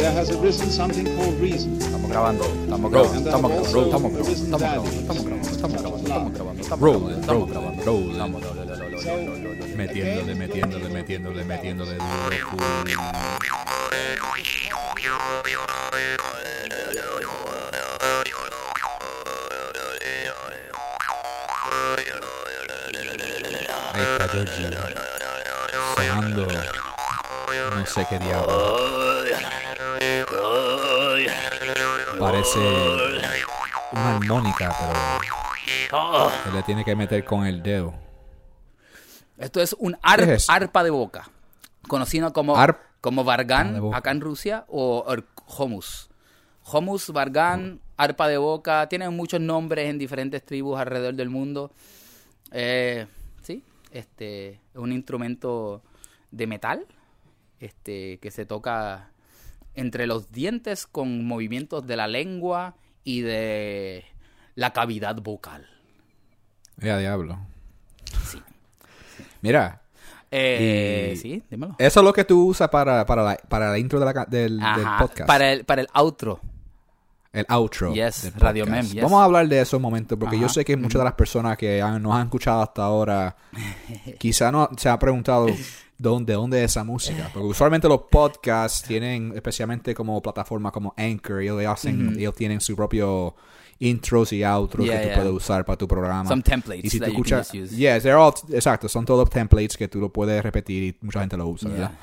there has arisen something called reason. Estamos grabando, estamos grabando, estamos grabando, estamos grabando, estamos grabando, estamos grabando, estamos grabando, estamos grabando, estamos grabando, estamos grabando. Metiéndole, metiéndole, metiéndole, metiéndole. Ahí está Georgie. Sonando. No sé qué diablo. Parece una armónica, pero se le tiene que meter con el dedo. Esto es un ar- arpa de boca, conocido como, Arp- como Vargan acá en Rusia o, Homus. Homus, Vargan, arpa de boca, tienen muchos nombres en diferentes tribus alrededor del mundo. Eh, sí, este es un instrumento de metal este, que se toca entre los dientes con movimientos de la lengua y de la cavidad vocal. Ya, diablo. Mira, Eh, Sí, dímelo. eso es lo que tú usas para, para, la, para la intro de la ca- del, podcast. Para el, para el outro. El outro. Yes, Radio. Mem, yes. Vamos a hablar de eso un momento, porque yo sé que muchas de las personas que han- nos han escuchado hasta ahora, quizá no se ha preguntado dónde, dónde es esa música. Porque usualmente los podcasts tienen, especialmente como plataformas como Anchor, ellos, hacen, ellos tienen su propio intros y outros Yeah, que tú yeah. puedes usar para tu programa. Some templates Y si that tú escuchas, yes, they're all, exacto, son todos templates que tú lo puedes repetir y mucha gente lo usa, Yeah. ¿verdad?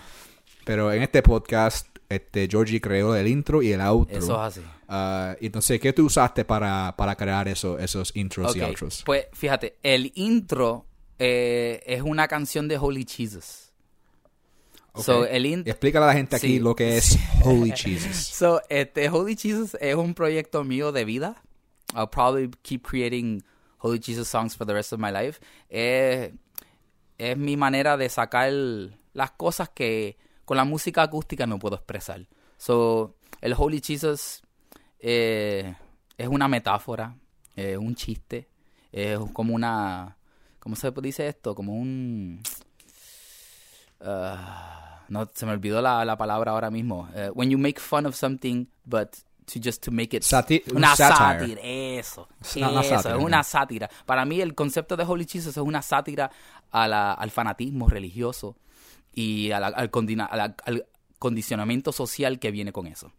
Pero en este podcast, este Georgie creó el intro y el outro. Eso es así. Ah, entonces, ¿qué tú usaste para, para crear eso, esos intros y Ok, outros? Pues fíjate, el intro eh, es una canción de Holy Jesus. Ok. So, el in- Y Explícale a la gente aquí Sí. lo que es Holy Jesus. So, este, Holy Jesus es un proyecto mío de vida. I'll probably keep creating Holy Jesus songs for the rest of my life. Eh, es mi manera de sacar las cosas que con la música acústica no puedo expresar. So, el Holy Jesus eh, es una metáfora, es un chiste, es como una, ¿cómo se dice esto? Como un... ah, no, se me olvidó la, la palabra ahora mismo. Eh, when you make fun of something, but to just to make it Sati- un una sátira, eso, eso, sátira, es ¿no? una sátira. Para mí el concepto de Holy Jesus es una sátira a la- al fanatismo religioso y a la- al, condina- a la- al condicionamiento social que viene con eso.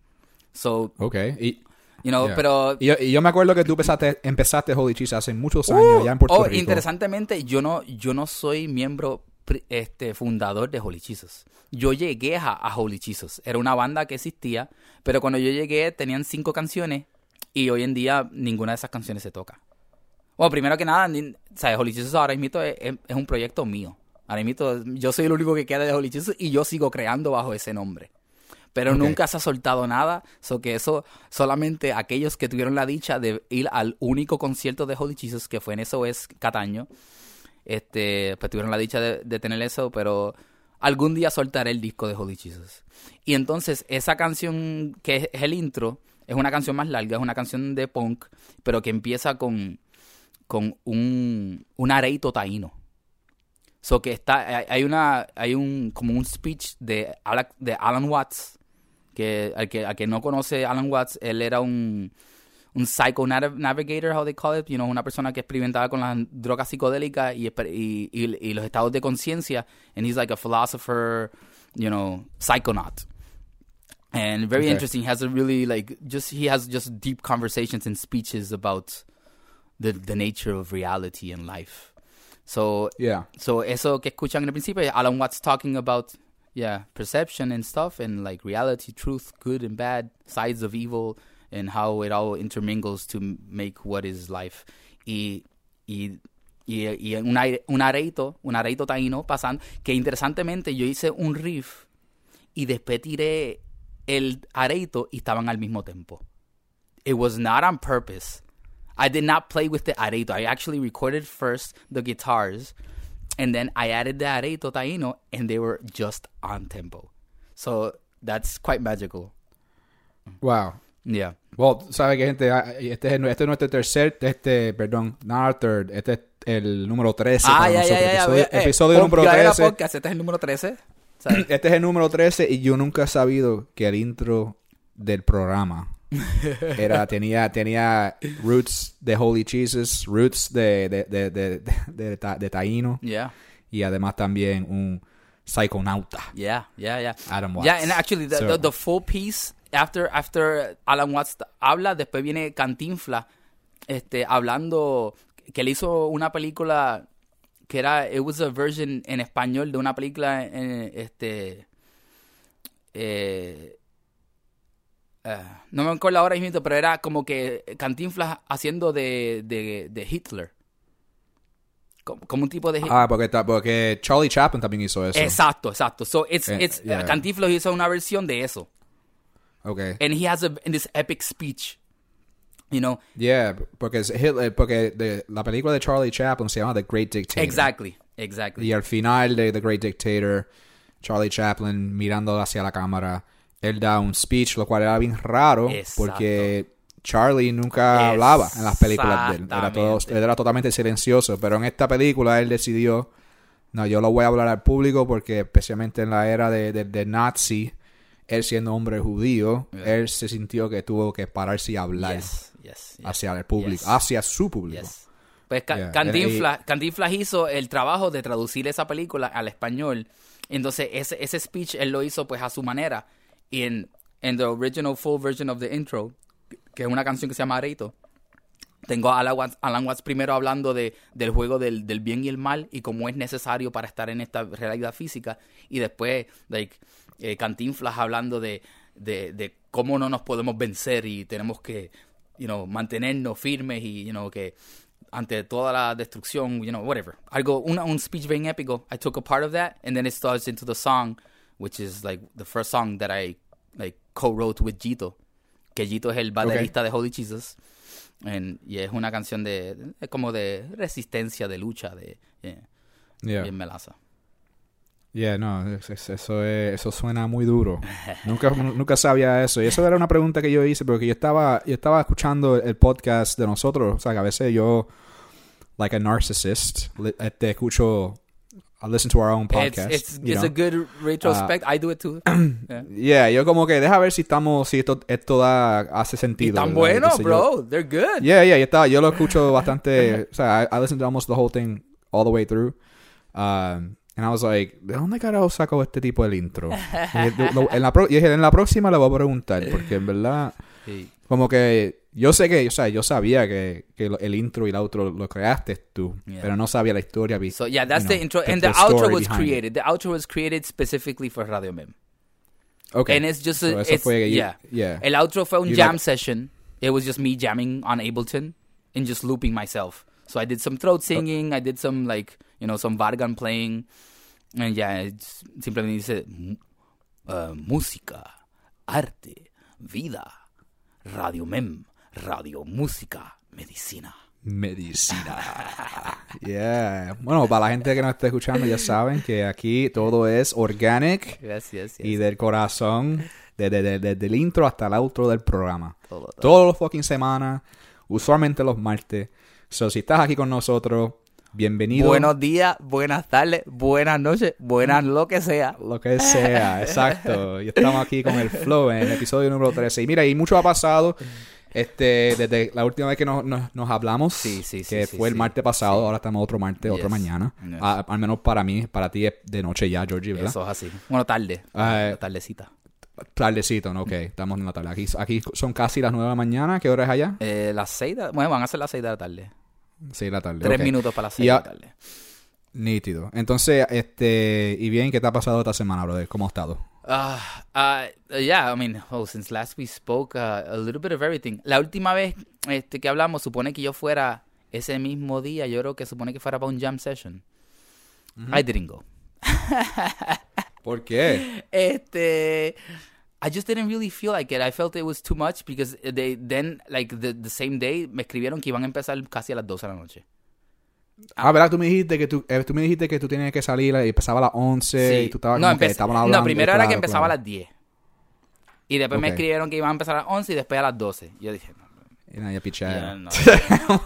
So, Ok. Y, you know, yeah. pero y yo, y yo me acuerdo que tú empezaste, empezaste Holy Jesus hace muchos años allá en Puerto oh, Rico. interesantemente, yo no, yo no soy miembro este, fundador de Holy Jesus. Yo llegué a, a Holy Jesus. Era una banda que existía, pero cuando yo llegué tenían cinco canciones y hoy en día ninguna de esas canciones se toca. Bueno, primero que nada, ¿sabes? Holy Jesus ahora mismo es, es- es un proyecto mío. Ahora mismo yo soy el único que queda de Holy Jesus y yo sigo creando bajo ese nombre. Pero nunca se ha soltado nada, so que eso solamente aquellos que tuvieron la dicha de ir al único concierto de Holy Jesus que fue en SOS Cataño, este, pues tuvieron la dicha de, tener eso, pero algún día soltaré el disco de Holy Jesus. Y entonces esa canción que es, el intro, es una canción más larga, es una canción de punk, pero que empieza con, con un, un areito taíno. So que está, hay- una, hay un, como un speech de, Ala- de Alan Watts, que al, que al que no conoce Alan Watts, él era un, un psycho navigator, how they call it, you know, una persona que experimentaba con las drogas psicodélicas y, y, y- y los estados de conciencia, and he's like a philosopher, you know, psychonaut. And very Okay. interesting. He has a really like just he has just deep conversations and speeches about the the nature of reality and life. So Yeah. So eso que escuchan en el principio, Alan Watts talking about, yeah, perception and stuff, and like reality, truth, good and bad, sides of evil, and how it all intermingles to make what is life. Y, y, y, y un, areito, un areito taíno pasando, que interesantemente yo hice un riff y después tiré el areito y estaban al mismo tiempo. It was not on purpose. I did not play with the areto. I actually recorded first the guitars, and then I added the areto taino, and they were just on tempo. So that's quite magical. Wow. Yeah. Well, ¿sabe qué, gente? Ah, Este es, este es nuestro tercer, este, perdón, not third, este es el número 13 Ah, para ya, nosotros. ya, ya. Episodio, Eh, episodio número ya era 13. podcast, este es el número 13. ¿sabes? Este es el número 13 y yo nunca he sabido que el intro del programa era, tenía, tenía roots de Holy Jesus, roots de, de, de, de, de, de, ta- de taíno yeah. y además también un psiconauta. Yeah, yeah, yeah. Adam Watts. Yeah, and actually the, So- the, the full piece after after Alan Watts habla, después viene Cantinfla este hablando que le hizo una película que era it was a version en español de una película en este eh, eh, no me acuerdo ahora mismo, pero era como que Cantinflas haciendo de, de, de Hitler. Como, como un tipo de Hitler. Ah, porque, porque Charlie Chaplin también hizo eso. Exacto, exacto. So it's Eh, it's yeah. Cantinflas hizo una versión de eso. Okay. And he has a in this epic speech. You know, Yeah, porque, Hitler, porque de, la película de Charlie Chaplin se llama The Great Dictator. exactly, exactly. Y al final de The Great Dictator, Charlie Chaplin mirando hacia la cámara, él da un speech, lo cual era bien raro Exacto. porque Charlie nunca hablaba en las películas de él. Era, todo, él era totalmente silencioso, pero en esta película él decidió, no, yo lo voy a hablar al público porque especialmente en la era de, de, de Nazi, él siendo hombre judío, Yeah. él se sintió que tuvo que pararse y hablar Yes, yes, yes. hacia el público, hacia su público. Pues Yeah. Cantinflas, Cantinflas hizo el trabajo de traducir esa película al español. Entonces, ese, ese speech él lo hizo pues a su manera. Y en, en the original full version of the intro, que es una canción que se llama Areito, tengo a Alan Watts, Alan Watts primero hablando de, del juego del, del bien y el mal y cómo es necesario para estar en esta realidad física. Y después, like, eh, Cantinflas hablando de, de, de cómo no nos podemos vencer y tenemos que, you know, mantenernos firmes y, you know, que ante toda la destrucción, you know, whatever. Algo, una, un speech bien épico. I took a part of that and then it starts into the song, which is like the first song that I like co-wrote with Gito. Que Gito es el baterista de Holy Jesus. And- y es una canción de, de- como de resistencia, de lucha, de yeah, Yeah. bien melaza. Yeah, no, es- es- eso, es- eso suena muy duro. nunca, nunca sabía eso. Y eso era una pregunta que yo hice, porque yo estaba, yo estaba escuchando el podcast de nosotros. O sea, que a veces yo, like a narcissist, li- este, escucho, I listen to our own podcast. it's, it's a good retrospect. I do it too. Yeah. Yeah, yo como que deja ver si estamos, si esto, esto da, hace Y sentido. tan Entonces yo- bro. They're good. Yeah, yeah, yo, estaba, yo lo escucho bastante. o sea, I, I listened to almost the whole thing all the way through. Um, and I was like, ¿de dónde carajo saco este tipo del intro? Y en, la pro- y dije, en la próxima le voy a preguntar, porque en verdad, Sí. como que yo sé que, o sea, yo sabía que, que el intro y el outro lo creaste tú, Yeah. pero no sabía la historia. So yeah, that's you the know, intro, the- and the, the outro was behind it. created. The outro was created specifically for Radio Mem, Okay. and it's just a, So it's, fue- yeah. yeah. El outro fue un You jam like- session. It was just me jamming on Ableton and just looping myself. So I did some throat singing. I did some like you know some Vargan playing, yeah, it's simplemente dice "Mu- uh, música, arte, vida, Radio Mem, radio, música, medicina. Medicina. Yeah. Bueno, para la gente que nos está escuchando, ya saben que aquí todo es organic yes, yes. y del corazón, desde, desde- desde el intro hasta el outro del programa. Todo, todo. Todos los fucking semanas, usualmente los martes. So, si estás aquí con nosotros, bienvenido. Buenos días, buenas tardes, buenas noches, buenas lo que sea. Lo que sea, exacto. Y estamos aquí con el flow en el episodio número 13. Y mira, y mucho ha pasado este desde la última vez que nos, nos, nos hablamos, Sí, sí, sí, que sí, fue el martes pasado, ahora estamos otro martes, otro Yes. mañana. Yes. Ah, al menos para mí, para ti es de noche ya, Georgie, ¿verdad? Eso es así. Bueno, tarde. Ah, tardecita. Tardecito, ¿no? Ok, estamos en la tarde. Aquí, aquí son casi las 9 de la mañana. ¿Qué hora es allá? Eh, las seis de... Bueno, van a ser las seis de la tarde. Sí, la tarde. Tres minutos para las seis Y de a- la tarde. Nítido. Entonces, este, y bien, ¿qué te ha pasado esta semana, brother? ¿Cómo has estado? Uh, uh, yeah, I mean, oh, since last we spoke, uh, a little bit of everything. La última vez este, que hablamos, supone que yo fuera ese mismo día, yo creo que supone que fuera para un jam session. I didn't go. ¿Por qué? Este, I just didn't really feel like it. I felt it was too much because they then like the, the same day me escribieron que iban a empezar casi a las 12 de la noche. Ah, ¿verdad? Tú me dijiste que tú, eh, tú me dijiste que tú tenías que salir y empezaba a las 11 y tú estabas no, como que estaban hablando. no, primero era claro, que empezaba claro. a las 10. Y después me Ok. escribieron que iban a empezar a las 11 y después a las 12. Yo dije, no, Y nada, ya pichea. no.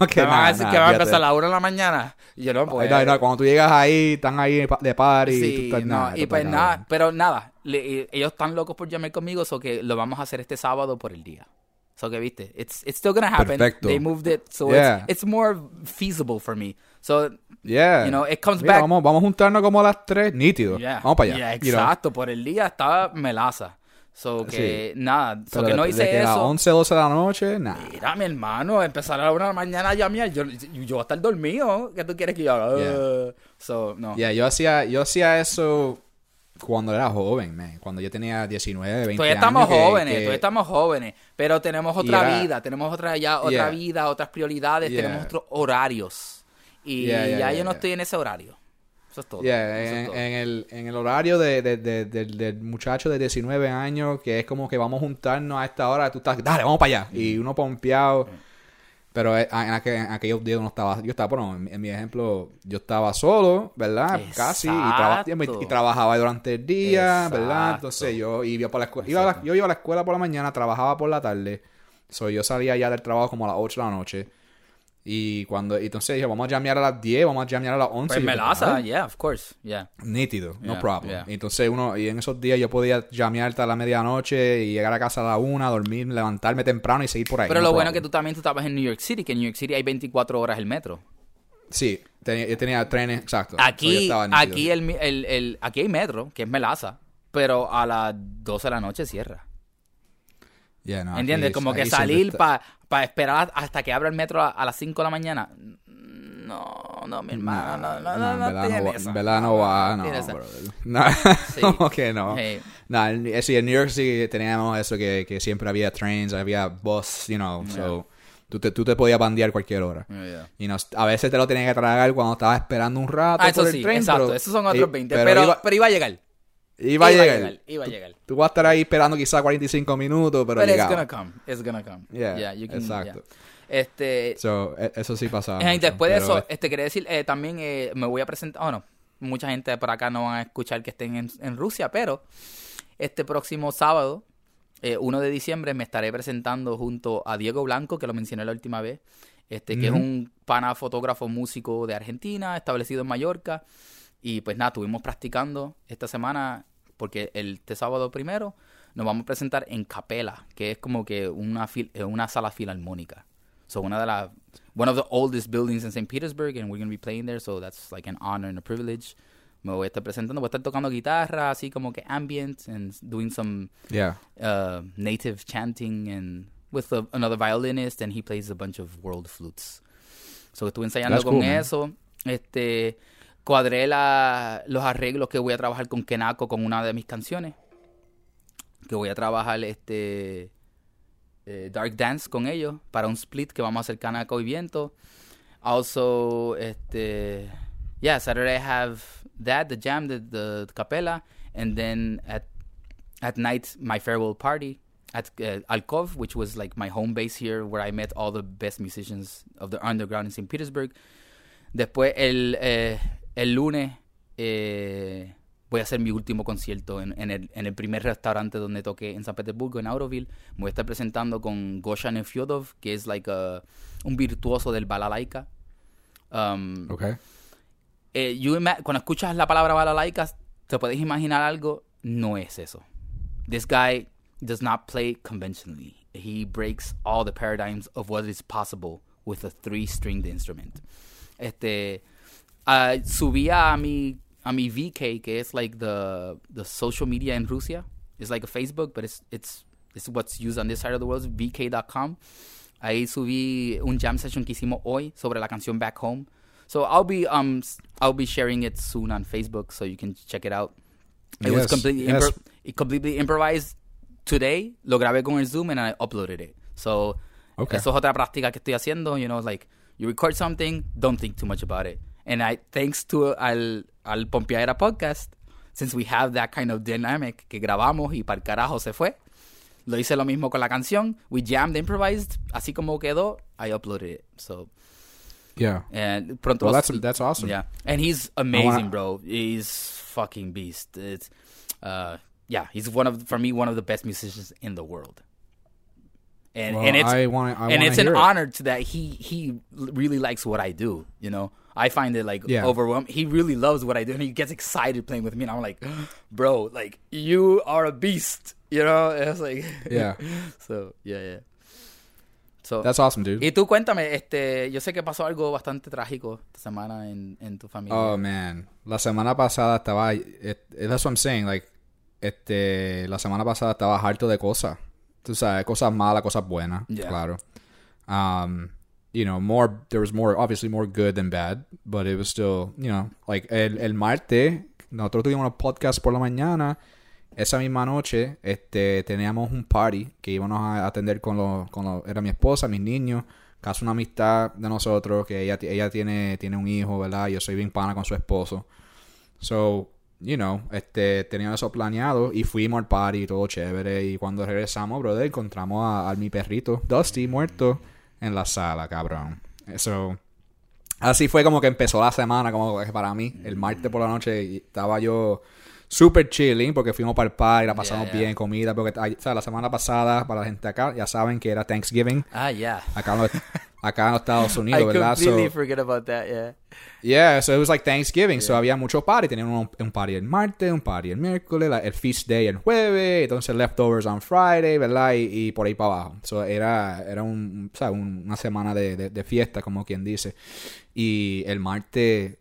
Que ¿Me van a nada, decir nada, que va a empezar a la 1 de la mañana? Y yo no, pues... No, no, cuando tú llegas ahí, están ahí de pa- de party y tú Sí, estás no, nada, y pues nada, cabrón. pero nada, le- ellos están locos por llamar conmigo, so que lo vamos a hacer este sábado por el día. So que viste, it's, it's still gonna happen. Perfecto. They moved it, so Yeah. it's, it's more feasible for me. So, Yeah. you know, it comes Mira, back- Vamos, vamos a juntarnos como a las 3, nítido. yeah, Vamos para allá. yeah, you know. exacto, por el día estaba melaza. So que nada, so Pero que no de- hice de que a las eso. 11, 12 de la noche, nada. Mira, mi hermano, empezar a la una de la mañana a llamar, yo, yo voy a estar dormido. ¿Qué tú quieres que yo haga? Yeah. Uh, so, no. Yeah, yo hacía, yo hacía eso cuando era joven, man. Cuando yo tenía 19, 20 Todavía años. estamos que- jóvenes, que- todavía estamos jóvenes, pero tenemos otra vida, tenemos otra ya otra Yeah. vida, otras prioridades, Yeah. tenemos otros horarios. Y ya yo no estoy en ese horario. Eso es todo. Yeah, Eso es en, todo. en el, en el horario de, de- de- del- del muchacho de 19 años, que es como que vamos a juntarnos a esta hora, tú estás, dale, vamos para allá. Y uno pompeado. Pero eh, en, en aquellos días uno estaba, yo estaba, bueno, en, mi- en mi ejemplo, yo estaba solo, ¿verdad? Casi, y, traba- y- trabajaba durante el día, ¿verdad? Entonces yo iba por la escuela, iba a la- yo iba a la escuela por la mañana, trabajaba por la tarde. So, yo salía ya del trabajo como a las 8 de la noche. Y cuando, y entonces dije, vamos a llamear a las 10, vamos a llamear a las 11. Pues melaza, yeah, of course, yeah. Nítido, no Yeah, problem. yeah. Y Entonces uno, y en esos días yo podía llamear hasta la medianoche y llegar a casa a la una, dormir, levantarme temprano y seguir por ahí. Pero no lo bueno es problem. que tú también tú estabas en New York City, que en New York City hay 24 horas el metro. Sí, tenía, yo tenía trenes, exacto. Aquí, aquí, el, el, el- aquí hay metro, que es melaza, pero a las 12 de la noche cierra. Yeah, no, ¿Entiendes? aquí- Como que salir para esperar hasta que abra el metro a, a las 5 de la mañana. No, no, mi hermano, no, no, no, no, tiene no en verdad no va, no, tiene. No, Sí. como que no. Hey. No, en, eh, sí, en New York sí teníamos eso que, que siempre había trains, había bus, you know, so tú te, tú te podías bandear cualquier hora. Yeah, yeah. Y nos, a veces te lo tenías que tragar cuando estabas esperando un rato Ah, eso por el sí, tren. exacto. pero- Esos son otros y- 20. Pero, iba, pero iba a llegar. Iba a llegar. Iba a llegar. Tú vas a estar ahí esperando quizás 45 minutos, pero But it's llegaba. gonna come. It's gonna come. Yeah, Yeah, you can, exacto. yeah. Este, So, e- eso sí pasaba. Eh, y mucho, después de eso, eh, este quería decir, eh, también eh, me voy a presentar, bueno, mucha gente por acá no van a escuchar que estén en, en Rusia, pero este próximo sábado, eh, 1 de diciembre, me estaré presentando junto a Diego Blanco, que lo mencioné la última vez, este que Ujú. es un pana fotógrafo músico de Argentina, establecido en Mallorca, y pues nada, estuvimos practicando esta semana, porque el este sábado primero nos vamos a presentar en Capela, que es como que una, fil- eh, una sala filarmónica. So una de las one of the oldest buildings in St. Petersburg and we're going to be playing there, so that's like an honor and a privilege. Me voy a estar presentando, voy a estar tocando guitarra, así como que ambient and doing some Yeah. uh, native chanting and with a- another violinist and he plays a bunch of world flutes. So estuve ensayando That's con cool, man. eso. Este cuadré la- los arreglos que voy a trabajar con Kenako con una de mis canciones. Que voy a trabajar este eh, Dark Dance con ellos para un split que vamos a hacer Kanako y Viento. Also, este, yeah, Saturday I have that, the jam, the, capella, and then at at night my farewell party at uh, Alkov, which was like my home base here, where I met all the best musicians of the underground in St. Petersburg. Después el, eh, el lunes eh, voy a hacer mi último concierto en, en el, en el primer restaurante donde toqué en San Petersburgo, en Auroville. Me voy a estar presentando con Gosha Nefyodov, que es like a- un virtuoso del balalaika. Um, Okay. eh, you cuando escuchas la palabra balalaika, te puedes imaginar algo, no es eso. This guy does not play conventionally. He breaks all the paradigms of what is possible with a three-stringed instrument. Este, ah, subí a mi a mi VK, que es like the the social media in Rusia. It's like a Facebook, but it's it's it's what's used on this side of the world. VK.com. Ahí subí un jam session que hicimos hoy sobre la canción Back Home. So I'll be um I'll be sharing it soon on Facebook, so you can check it out. It was Yes, completely yes. it completely improvised today. Lo grabé con el Zoom and I uploaded it. So Okay. eso es otra práctica que estoy haciendo. You know, like you record something, don't think too much about it. And I thanks to al al Pompeadera podcast, since we have that kind of dynamic, que grabamos y para el carajo se fue. Lo hice lo mismo con la canción. We jammed, improvised. Así como quedó, I uploaded it. So, Yeah. and pronto. Well, that's that's awesome. Yeah, and he's amazing, wanna- bro. He's fucking beast. It's, uh, yeah, he's one of for me one of the best musicians in the world. And Well, and it's I wanna- I and it's an it. honor to that he he really likes what I do. You know, I find it like Yeah. overwhelming. He really loves what I do, and he gets excited playing with me. And I'm like, bro, like you are a beast. You know, and it's like Yeah. so yeah, yeah. So That's awesome, dude. y tú cuéntame, este, yo sé que pasó algo bastante trágico esta semana en, en tu familia. Oh man, la semana pasada estaba, it, that's what I'm saying, like, este, la semana pasada estaba harto de cosas, tú sabes, cosas malas, cosas buenas, Yeah. claro. Um, you know, more, there was more, obviously more good than bad, but it was still, you know, like, el, el martes, nosotros tuvimos un podcast por la mañana, esa misma noche, este, teníamos un party que íbamos a atender con los, con los, era mi esposa, mis niños, casi una amistad de nosotros, que ella, ella tiene, tiene un hijo, ¿verdad? Yo soy bien pana con su esposo. So, you know, este, teníamos eso planeado y fuimos al party, todo chévere. Y cuando regresamos, brother, encontramos a, a mi perrito, Dusty, muerto en la sala, cabrón. Eso. Así fue como que empezó la semana, como que para mí. El martes por la noche y estaba yo super chilling porque fuimos para el party, la pasamos Yeah, yeah. bien, comida. Porque, o sea, la semana pasada, para la gente acá, ya saben que era Thanksgiving. Ah, yeah. Acá acá en Estados I Unidos, ¿verdad? completely So- forget about that, yeah. Yeah, so it was like Thanksgiving. So había muchos parties. Tenían un, un party el martes, un party el miércoles, la- el feast day el jueves, entonces leftovers on Friday, ¿verdad? Y, y por ahí para abajo. So era, era un, o sea, un- una semana de, de- de fiesta, como quien dice. Y el martes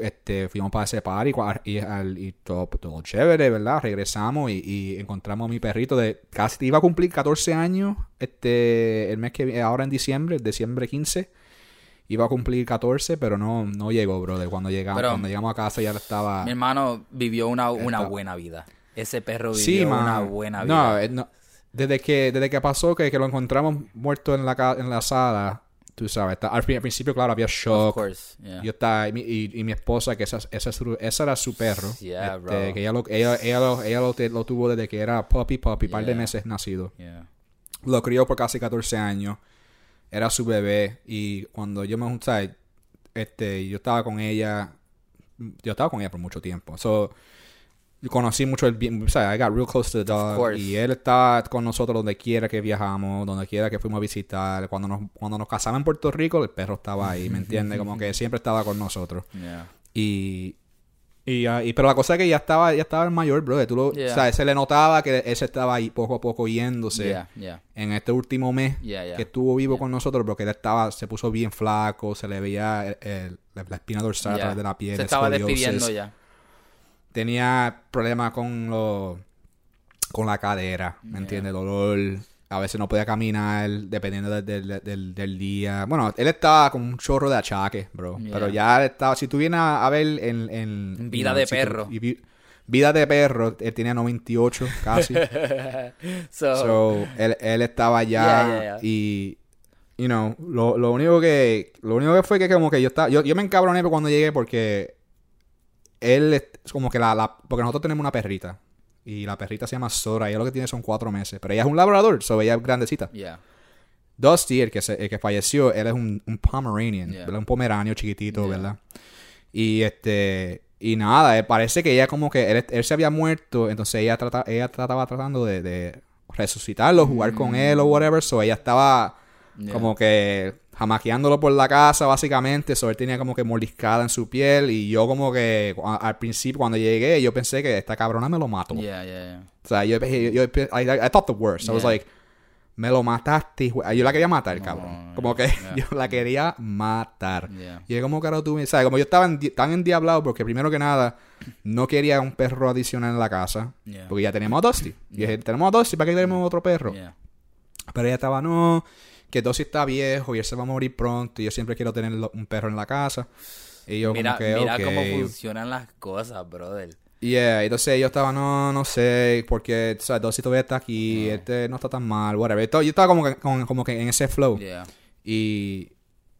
este, fuimos para ese cua- y, al- y todo, todo chévere, ¿verdad? Regresamos y, y encontramos a mi perrito de casi iba a cumplir 14 años este el mes que ahora en diciembre, diciembre 15 iba a cumplir 14, pero no, no llegó, brother. Cuando llegamos, Pero- cuando llegamos a casa ya estaba... Mi hermano vivió una, una buena vida. Ese perro vivió Sí, una buena vida. No, eh, no. Desde que, desde que pasó que, que lo encontramos muerto en la, en la sala, tú sabes, está- al, pri- al principio, claro, había shock. course, yeah. Yo estaba, y, mi- y, y mi esposa, que esa, esa, esa era su perro. Yeah, este, que ella, lo, ella, ella, lo, ella lo, lo tuvo desde que era puppy, puppy, par de Yeah. meses nacido. Yeah. Lo crió por casi 14 años. Era su bebé. Y cuando yo me junté, este, yo estaba con ella. Yo estaba con ella por mucho tiempo. So, conocí mucho el. O sea, I got real close to the dog. Y él estaba con nosotros donde quiera que viajamos, donde quiera que fuimos a visitar. Cuando nos, cuando nos casamos en Puerto Rico, el perro estaba ahí, ¿me entiendes? Como que siempre estaba con nosotros. Yeah. Y, y, ah, y- pero la cosa es que ya estaba, ya estaba el mayor, bro. Tú lo, Yeah. O sea, se le notaba que ese estaba ahí poco a poco yéndose Yeah, yeah. en este último mes que estuvo vivo con nosotros porque él estaba se puso bien flaco se le veía el- el- la, espina dorsal a través de la piel Se estaba despidiendo ya. Tenía problemas con lo con la cadera me Yeah. entiendes dolor a veces no podía caminar dependiendo de- del- día bueno él estaba con un chorro de achaques bro Yeah. pero ya él estaba si tú vienes a ver en, en Vida de si tú- perro. y vida de perro él tenía 98 casi so, So, él, él estaba yeah. y, you know, lo, lo único que, lo único que fue que como que yo estaba, yo, yo me encabroné cuando llegué porque él, es como que la, la, porque nosotros tenemos una perrita y la perrita se llama Sora y ella lo que tiene son cuatro meses, pero ella es un labrador, so ella es grandecita. yeah. Dusty, el que, se- el que falleció, él es un, un Pomeranian, Yeah. ¿verdad? un pomeranio chiquitito, Yeah. ¿verdad? Y este y nada, eh, parece que ella como que él, él se había muerto, entonces ella trata, ella trataba tratando de, de resucitarlo, jugar con él o whatever, so ella estaba Mm. Yeah. como que jamaqueándolo por la casa básicamente, so él tenía como que mordiscada en su piel y yo como que a- al principio cuando llegué yo pensé que esta cabrona me lo mató. Yeah, yeah, yeah. O sea, yo, yo, yo- I, I thought the worst. I was like, me lo mataste. Yo la quería matar, No, cabrón. Como que yo la quería matar. Y es como, carajo, tú me... ¿Sabes? Como yo estaba en, tan endiablado porque primero que nada no quería un perro adicional en la casa. Yeah. Porque ya teníamos a Dusty. Y dije, tenemos a Dusty, ¿para qué tenemos otro perro? Yeah. Pero ella estaba, no, que Dusty está viejo y él se va a morir pronto. Y yo siempre quiero tener un perro en la casa. Y yo Mira, como que, mira cómo funcionan las cosas, brother. Yeah, entonces yo estaba, no, no sé, porque, o sea, Dusty todavía está aquí, este no está tan mal, whatever. Yo estaba como que, como que en ese flow. Yeah. Y,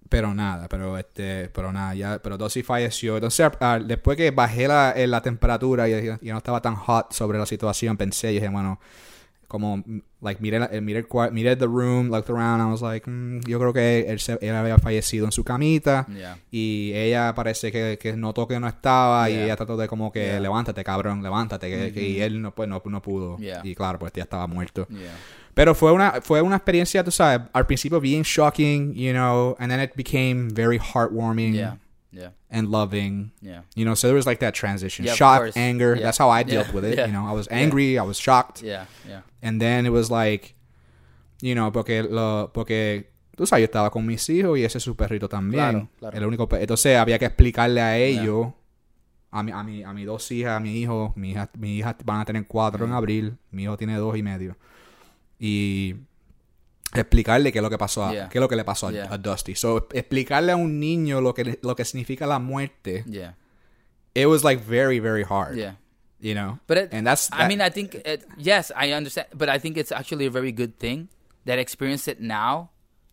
Pero nada, pero este, pero nada, ya, pero Dossi falleció. Entonces, ah, después que bajé la, eh, la temperatura y ya no estaba tan hot sobre la situación, pensé y dije, bueno, como, like, miré, eh, miré, miré the room, looked around, I was like, mm, yo creo que él, se- él había fallecido en su camita. Yeah. Y ella parece que, que notó que no estaba y Yeah. ella trató de como que, Yeah. levántate, cabrón, levántate. que, que- y él no, pues, no, no pudo. Y claro, pues ya estaba muerto. Pero fue una, fue una experiencia, tú sabes, al principio bien shocking, you know, and then it became very heartwarming Yeah. And loving. Yeah. You know, so there was like that transition. Yeah, Shock, anger. Yeah. That's how I Yeah. dealt with it. You know, I was angry, I was shocked. Yeah. Yeah. And then it was like, you know, porque, lo, porque tú sabes, yo estaba con mis hijos y ese es su perrito también. Claro, claro. El único Entonces había que explicarle a ellos, a, mi, a, mi, a mis dos hijas, a mi hijo, mi hija, mi hija van a tener cuatro en abril, mi hijo tiene dos y medio. Y explicarle qué es lo que pasó a, Yeah. qué es lo que le pasó a, Yeah. a Dusty. So, explicarle a un niño lo que, lo que significa la muerte, Yeah. it was like very, very hard. Yeah. You know? But it, and that's, I mean, I think it, yes, I understand, but I think it's actually a very good thing that experience it now,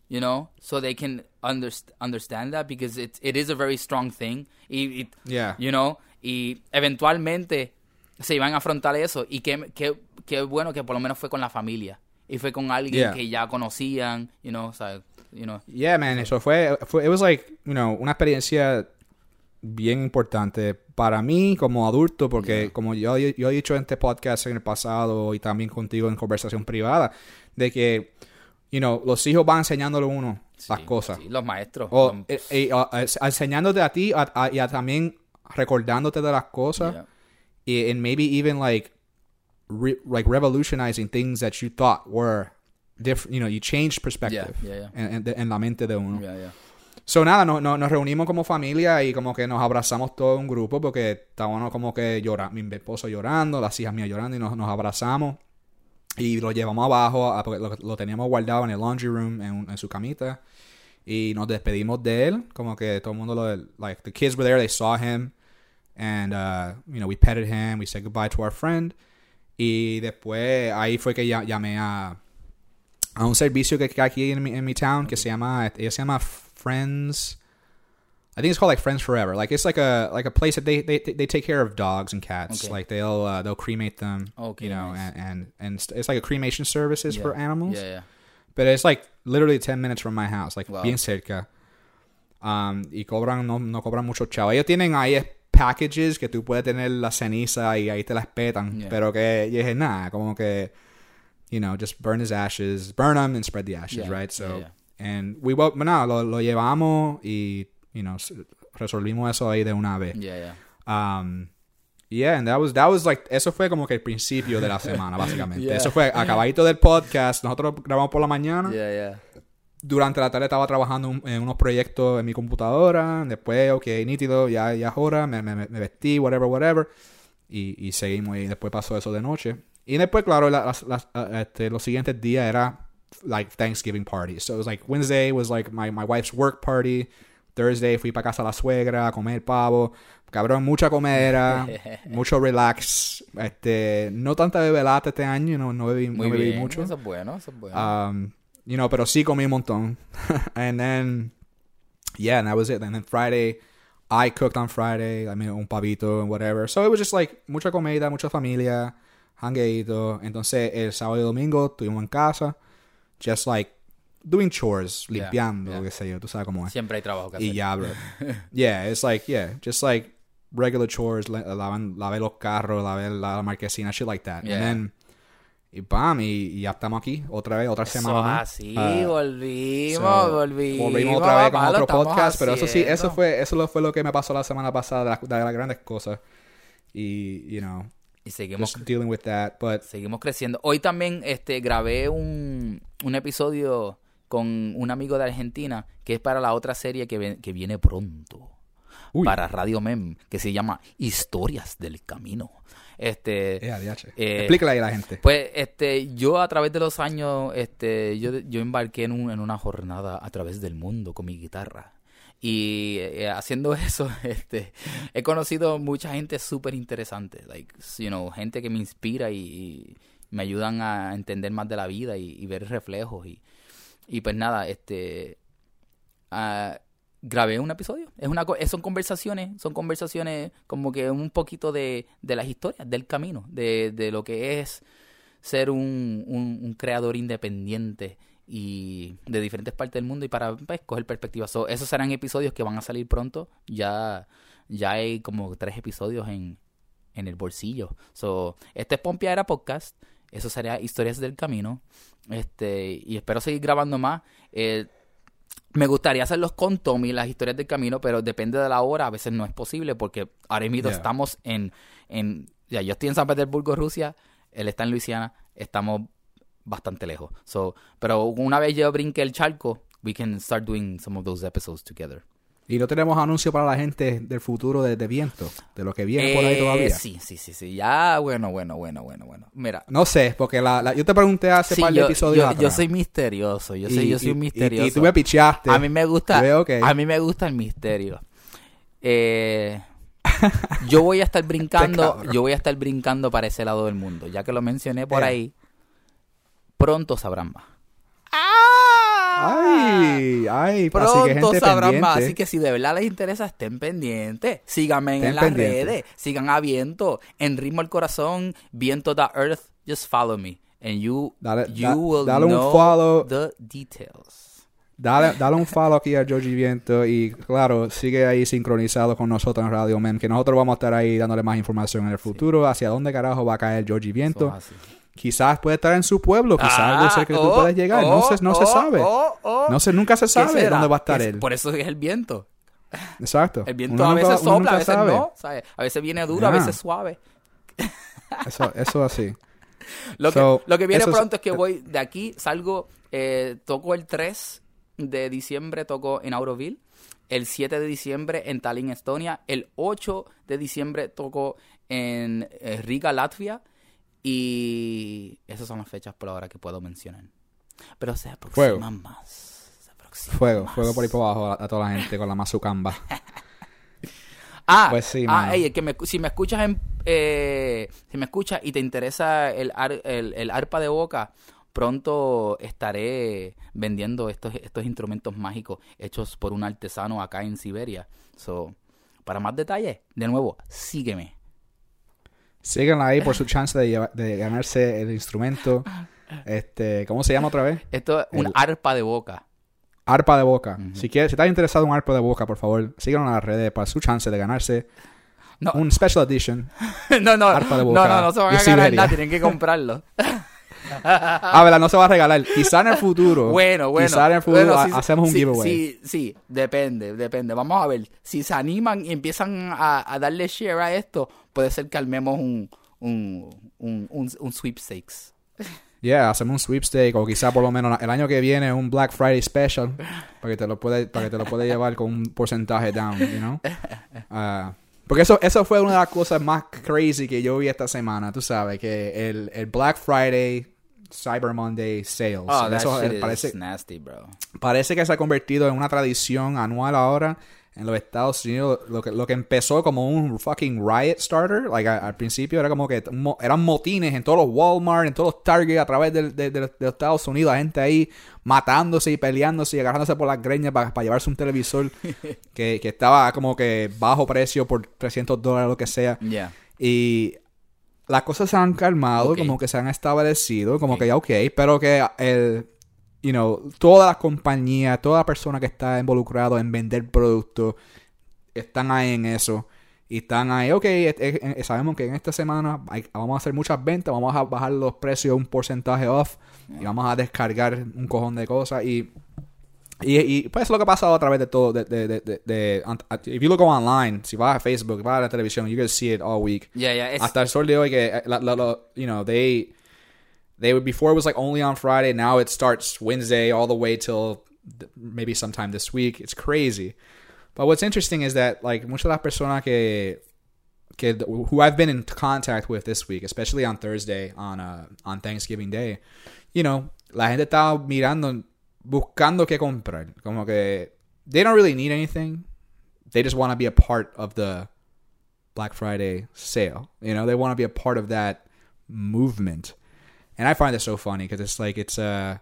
you know, so they can underst- understand that because it it is a very strong thing. Y, Yeah. you know, y eventualmente se iban a afrontar eso y qué qué qué bueno que por lo menos fue con la familia y fue con alguien Yeah. que ya conocían, you know, o sea, you know. Yeah, man, eso fue, fue, it was like, you know, una experiencia bien importante para mí como adulto, porque como yo, yo he dicho en este podcast en el pasado y también contigo en conversación privada, de que, you know, los hijos van enseñándole a uno las Sí, cosas. sí, los maestros. O eh, enseñándote a ti a- a- y a también recordándote de las cosas. yeah. y- and maybe even like re- like revolutionizing things that you thought were different, you know, you changed perspective Yeah, yeah, En, en- en la mente de uno. Yeah, yeah. So nada, no, no- nos reunimos como familia y como que nos abrazamos todo un grupo porque estábamos como que llorando, mi esposo llorando, las hijas mías llorando y nos, nos abrazamos y lo llevamos abajo, a- porque lo, lo teníamos guardado en el laundry room, en su camita y nos despedimos de él, como que todo el mundo lo, like the kids were there, they saw him and uh, you know, we petted him, we said goodbye to our friend y después ahí fue que ya- llamé a a un servicio que hay aquí en mi, en mi town que se llama ella se llama Friends I think it's called like Friends Forever like it's like a like a place that they they, they take care of dogs and cats Okay. like they'll uh, they'll cremate them Okay, you know nice. and, and and it's like a cremation services for animals Yeah, yeah. but it's like literally 10 minutes from my house like Wow. bien cerca um, y cobran no, no cobran mucho chavo ellos tienen ahí packages que tú puedes tener la ceniza y ahí te las petan Yeah. pero que yo dije nada como que you know just burn his ashes burn them and spread the ashes Yeah, right so and we well, nada lo, lo llevamos y you know resolvimos eso ahí de una vez Yeah, yeah. Um, yeah, and that was, that was like, eso fue como que el principio de la semana, básicamente. Yeah. Eso fue acabadito del podcast. Nosotros grabamos por la mañana. Yeah, yeah. Durante la tarde estaba trabajando un- en unos proyectos en mi computadora. Después, ok, nítido, ya, ya es hora. Me, me, me vestí, whatever, whatever. Y, y seguimos. Y después pasó eso de noche. Y después, claro, la- las- las- uh, este, los siguientes días era like Thanksgiving parties. So it was like Wednesday was like my, my wife's work party. Thursday fui para casa de la suegra a comer pavo. Cabrón, mucha comera, mucho relax. Este, no tanta bebelata este año, no, no bebí, Muy no bebí bien. mucho. Eso es bueno, eso es bueno. Um, you know, pero sí comí un montón. and then, yeah, and that was it. And then Friday, I cooked on Friday. I mean, un pavito and whatever. So it was just like mucha comida, mucha familia, hangueito. Entonces, el sábado y domingo estuvimos en casa, just like doing chores, Yeah, limpiando, yeah. qué sé yo, tú sabes cómo es. Siempre hay trabajo que hacer. Y ya, bro. yeah, it's like, yeah, just like regular chores, la- lavan, lavé los carros, lavé la marquesina, shit like that. Yeah. And then, y bam, y, y ya estamos aquí otra vez, otra Eso semana así, Ah, volvimos, so, volvimos. volvimos otra vez con otro podcast, pero eso sí, eso fue, eso lo fue lo que me pasó la semana pasada de, las- de las grandes cosas. Y, you know, Y seguimos, just dealing with that, but seguimos creciendo. Hoy también este, grabé un, un episodio con un amigo de Argentina que es para la otra serie que, ven- que viene pronto. Uy. Para Radio Mem, que se llama Historias del Camino. Este, yeah, DH. Eh, explícale ahí a la gente. Pues este, yo a través de los años, este, yo, yo embarqué en, un- en una jornada a través del mundo con mi guitarra. Y eh, haciendo eso, este, he conocido mucha gente súper interesante, like, you know, gente que me inspira y, y me ayudan a entender más de la vida y, y ver reflejos y, y pues nada, este, ah, grabé un episodio. Es una, son conversaciones, son conversaciones como que un poquito de, de las historias, del camino, de, de lo que es ser un, un, creador independiente y de diferentes partes del mundo y para pues, coger perspectivas. So, esos serán episodios que van a salir pronto. Ya, ya hay como tres episodios en, en el bolsillo. So, este es Pompeadera Podcast. Eso sería Historias del Camino. Este, y espero seguir grabando más. Eh, me gustaría hacerlos con Tommy, las historias del camino, pero depende de la hora, a veces no es posible porque ahora mismo Yeah. estamos en, en, ya yo estoy en San Petersburgo, Rusia, él está en Luisiana, estamos bastante lejos. So, pero una vez yo brinque el charco, we can start doing some of those episodes together. Y no tenemos anuncio para la gente del futuro de, de viento, de lo que viene por ahí Eh, todavía. Sí, sí, sí, sí, ya, bueno, bueno, bueno, bueno, bueno. Mira, No sé, porque la, la- yo te pregunté hace sí, par de yo, episodios yo, atrás. yo soy misterioso, yo soy, Y- yo soy y- misterioso. Y, tú me pichaste. A mí me gusta, Yo veo, ok. a mí me gusta el misterio. Eh, yo voy a estar brincando, yo voy a estar brincando para ese lado del mundo, ya que lo mencioné por Eh. ahí. Pronto sabrán más. Ay, ay, así que Pronto gente sabrán pendiente. más, así que si de verdad les interesa, estén pendientes. Síganme Estén en las pendientes. redes, sigan a Viento, en Ritmo al Corazón, Viento da Earth, just follow me and you, Dale- you da- will dale un know follow. the details. Dale, dale un follow aquí a Georgie Viento y claro, sigue ahí sincronizado con nosotros en Radio Men, que nosotros vamos a estar ahí dándole más información en el futuro, hacia dónde carajo va a caer Georgie Viento. Eso es así. Quizás puede estar en su pueblo, quizás Ah, algo cerca que tú oh, puedes llegar, no, oh, se, no se oh, sabe. oh, oh. No se, nunca se ¿Qué sabe dónde va a estar Es- él. Por eso es el viento. Exacto. El viento Uno a veces sopla, a veces sabe. no. ¿sabes? A veces viene duro, a Ya. veces suave. Eso, eso así. Lo, So, que, lo que viene pronto es que voy de aquí, salgo, eh, toco el 3 de diciembre, toco en Auroville. El 7 de diciembre en Tallinn, Estonia. El 8 de diciembre toco en eh, Riga, Latvia. Y esas son las fechas por ahora que puedo mencionar. Pero se Fuego. aproximan más. Se aproximan Fuego, más. fuego por ahí por abajo a, a toda la gente con la mazucamba. Ah, Pues sí, ah, ey, que me- si me escuchas en, eh, si me escuchas y te interesa el, ar- el, el arpa de boca, pronto estaré vendiendo estos, estos instrumentos mágicos hechos por un artesano acá en Siberia. So, para más detalles, de nuevo, sígueme. Síganla ahí por su chance de, lleva- de ganarse el instrumento. Este, ¿cómo se llama otra vez? Esto es un El- arpa de boca. Arpa de boca. Si quieres, si estás interesado en un arpa de boca, por favor, síganlo en las redes para su chance de ganarse No, un special edition. no, no, arpa de no, boca no, no se van a ganar nada, tienen que comprarlo. Ah, verdad, no se va a regalar. Quizá en el futuro. Bueno, bueno. Quizá en el futuro Bueno, sí, hacemos un sí, giveaway. Sí, sí, depende, depende. Vamos a ver. Si se animan y empiezan a, a darle share a esto, puede ser que armemos un, un, un, un, un sweepstakes. Yeah, hacemos un sweepstake o quizá por lo menos el año que viene un Black Friday special para que te lo puede, para que te lo pueda llevar con un porcentaje down, you know? Ah, porque eso, eso fue una de las cosas más crazy que yo vi esta semana, tú sabes, que el, el Black Friday, Cyber Monday sales. Oh, that eso shit parece, is nasty, bro. parece que se ha convertido en una tradición anual ahora en los Estados Unidos. Lo que, lo que empezó como un fucking riot starter, like, a- al principio era como que mo- eran motines en todos los Walmart, en todos los Target a través del- de, de- de los Estados Unidos, la gente ahí matándose y peleándose y agarrándose por las greñas para, para llevarse un televisor que, que estaba como que bajo precio por 300 dólares, lo que sea. Yeah. Y las cosas se han calmado, como que se han establecido, como que ya ok, pero que el, you know, toda la compañía, toda persona que está involucrado en vender productos, están ahí en eso. Y están ahí, ok, eh, sabemos que en esta semana hay- vamos a hacer muchas ventas, vamos a bajar los precios un porcentaje off y vamos a descargar un cojón de cosas. Y y, y, pues es lo que ha pasado a través de todo. De, de, de, de, if you look online, si vas a Facebook, vas a la televisión, you can see it all week. Yeah, yeah. It's, Hasta el sol de hoy que, eh, la- la- la- you know, they, they would, before it was like only on Friday, now it starts Wednesday all the way till maybe sometime this week. It's crazy. But what's interesting is that, like, muchas de las personas que, que, who I've been in contact with this week, especially on Thursday, on, uh, on Thanksgiving Day, you know, la gente está mirando, buscando qué comprar. Como que, they don't really need anything. They just want to be a part of the Black Friday sale. You know, they want to be a part of that movement. And I find it so funny because it's like it's uh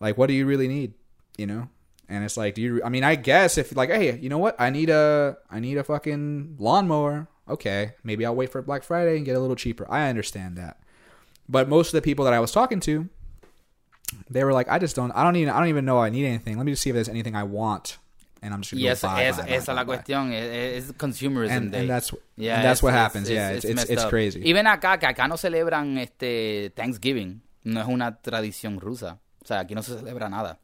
like what do you really need, you know? And it's like, do you? I mean, I guess if like, hey, you know what? I need a, I need a fucking lawnmower. Okay, maybe I'll wait for Black Friday and get a little cheaper. I understand that. But most of the people that I was talking to, they were like, I just don't, I don't even, I don't even know I need anything. Let me just see if there's anything I want, and I'm just gonna Y go buy, es, buy, buy, esa es la buy, buy. cuestión, es, consumerism And, day. and that's Yeah, and that's it's- what it's- happens. yeah, it's it's, messed it's crazy. Even ven acá, que acá no celebran este Thanksgiving. No es una tradición rusa. O sea, aquí no se celebra nada.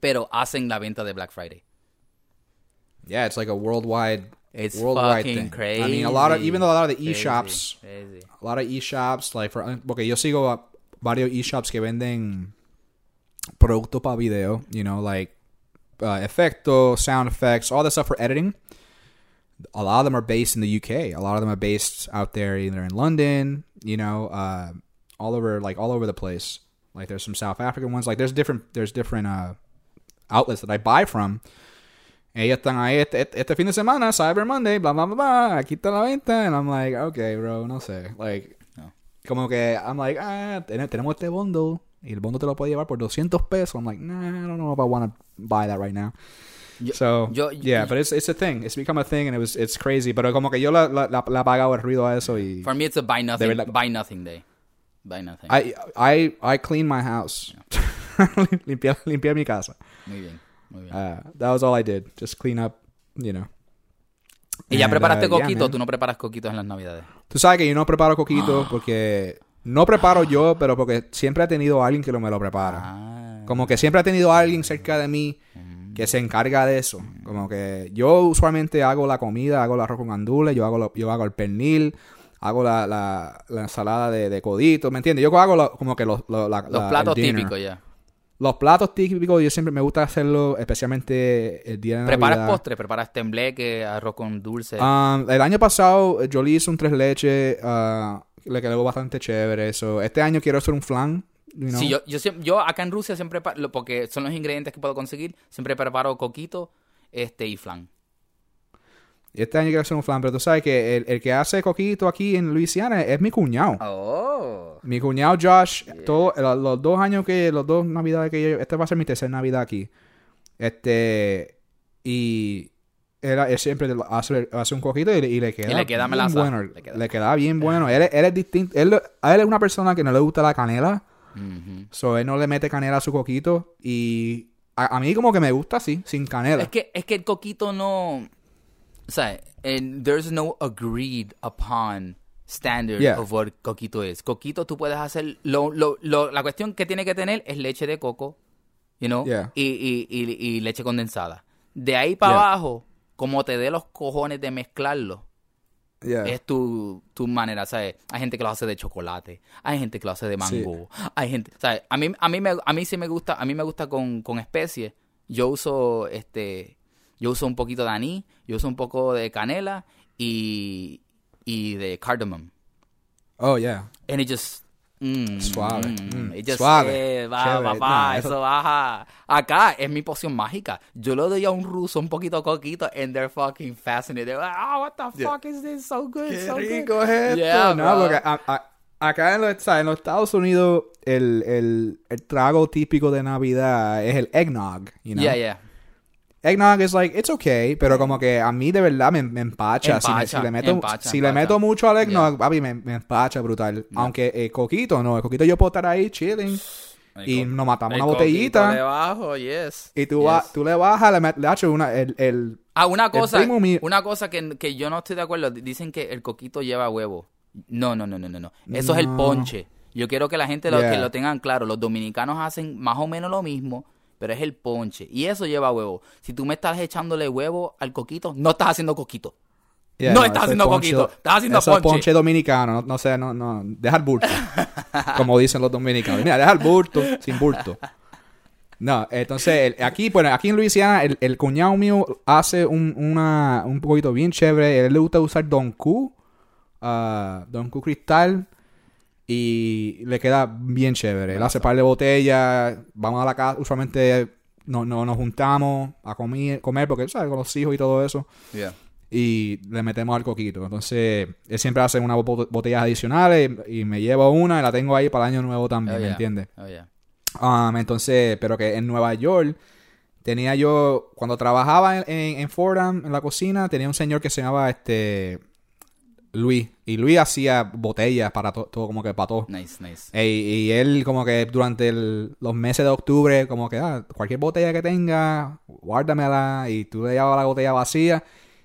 Pero hacen la venta de Black Friday. Yeah, it's like a worldwide It's worldwide fucking thing. crazy. I mean, a lot of even though a lot of the e-shops, a lot of e-shops like for porque yo sigo a varios e-shops que venden productos para video, you know, like uh, efectos, sound effects, all that stuff for editing. A lot of them are based in the UK. A lot of them are based out there either in London, you know, uh, all over like all over the place. Like there's some South African ones. Like there's different there's different uh, outlets that I buy from. Ellos están ahí este, fin de semana, Cyber Monday, blah blah blah blah. Aquí está la venta. And I'm like, okay, bro, no sé. Like, No. como que, I'm like, ah, ten- tenemos este bundle. Y el bundle te lo puede llevar por 200 pesos. I'm like, nah, I don't know if I want to buy that right now. Yo- so, yo- yeah, but it's, it's a thing. It's become a thing and it was, it's crazy. Pero como que yo la, la, la, pagado el ruido a eso y... For me, it's a buy nothing, verdad- buy nothing day. Buy nothing. I, I, I clean my house. limpiar, limpiar mi casa. Muy bien, muy bien. Uh, that was all I did. Just clean up, you know. ¿Y ya And, preparaste uh, yeah, coquito? ¿Tú no preparas coquitos en las navidades? Tú sabes que yo no preparo coquito porque no preparo yo, pero porque siempre he tenido alguien que lo me lo prepara. Ah. Como que siempre he tenido alguien cerca de mí que se encarga de eso. Como que yo usualmente hago la comida, hago el arroz con gandules, yo hago lo- yo hago el pernil, hago la, la, la ensalada de, de codito, ¿me entiendes? Yo hago lo- como que los, lo- la- Los la- platos típicos ya. Los platos típicos yo siempre me gusta hacerlo, especialmente el día de ¿Preparas Navidad. postre? ¿Preparas tembleque, arroz con dulce? Um, el año pasado eh, yo le hice un tres leches, ah, le quedó bastante chévere eso. Este año quiero hacer un flan. you know. Sí, yo, yo, yo acá en Rusia siempre, porque son los ingredientes que puedo conseguir, siempre preparo coquito este y flan. Este año quiero hacer un flan, pero tú sabes que el, el que hace coquito aquí en Luisiana es mi cuñado. Oh. Mi cuñado Josh, todo- los, los dos años que, los dos navidades que yo, este va a ser mi tercera navidad aquí. Este, y él, él siempre hace, hace un coquito y, le- y le queda, Y le queda bien melaza, bueno. le queda. Le queda bien bueno. Él, es- él es distinto. Él, a él es una persona que no le gusta la canela. Ujú. So, él no le mete canela a su coquito. Y a, a mí como que me gusta así, sin canela. Es que, es que el coquito no... O sea, and there's no agreed upon standard Yeah. of what coquito es. Coquito tú puedes hacer... Lo, lo, lo- la cuestión que tiene que tener es leche de coco, you know, Yeah. y, y, y, y leche condensada. De ahí para Yeah. abajo, como te dé los cojones de mezclarlo, es tu, tu manera, ¿sabes? Hay gente que lo hace de chocolate, hay gente que lo hace de mango, hay gente, ¿sabes? A mí, a mí, me, a mí sí me gusta, a mí me gusta con, con especies. Yo uso, este, yo uso un poquito de anís, yo uso un poco de canela y, y de cardamom. Oh, yeah. And it just... mm, Suave, mm, mm, it just, suave, eh, va, No, eso... eso- baja. Acá es mi poción mágica. Yo le doy a un ruso un poquito coquito and they're fucking fascinated. They're like, oh, what the fuck is this? So good, Qué so rico good. es esto. Yeah, no, bro. porque a- a- acá en los, ¿sabes? en los Estados Unidos el, el, el trago típico de Navidad es el eggnog, you know? Yeah, yeah. Eggnog es like, it's okay, pero como que a mí de verdad me, me empacha. Si, me- si le meto, empacha, si le meto mucho al eggnog, Yeah. papi, me, me empacha brutal. Aunque el coquito no, el coquito yo puedo estar ahí chilling y nos matamos El una botellita debajo, yes. y tú, yes. va- tú le bajas, le, le echas una, el, el, Ah, una cosa, una cosa que, que yo no estoy de acuerdo. Dicen que el coquito lleva huevo. No, no, no, no, no. no. Eso es el ponche. Yo quiero que la gente lo, Yeah. que lo tengan claro. Los dominicanos hacen más o menos lo mismo, pero es el ponche. Y eso lleva huevo. Si tú me estás echándole huevo al coquito, no estás haciendo coquito. Yeah, No no, estás haciendo ponche- coquito, estás haciendo eso es ponche. ponche dominicano, no, no sé, no, no, deja el bulto, como dicen los dominicanos. Mira, deja el bulto, sin bulto. No, entonces, el- aquí, bueno, aquí en Luisiana, el, el cuñado mío hace un, una, un poquito bien chévere. A él le gusta usar Don Q, ah, Don Q Cristal, y le queda bien chévere. Él hace par de botellas, vamos a la casa, usualmente no, no, nos juntamos a comer, comer porque, ¿sabes? Con los hijos y todo eso y le metemos al coquito. Entonces, él siempre hace unas bot- botellas adicionales y, y me llevo una y la tengo ahí para el año nuevo también, Oh, ¿me yeah. entiendes? Oh, yeah. Um, entonces, pero que en Nueva York tenía yo, cuando trabajaba en, en, en Fordham, en la cocina, tenía un señor que se llamaba este Luis. Y Luis hacía botellas para to- todo, como que para todo. Nice, nice. Y él como que durante el- los meses de octubre, como que ah, cualquier botella que tenga, guárdamela y tú le llevabas la botella vacía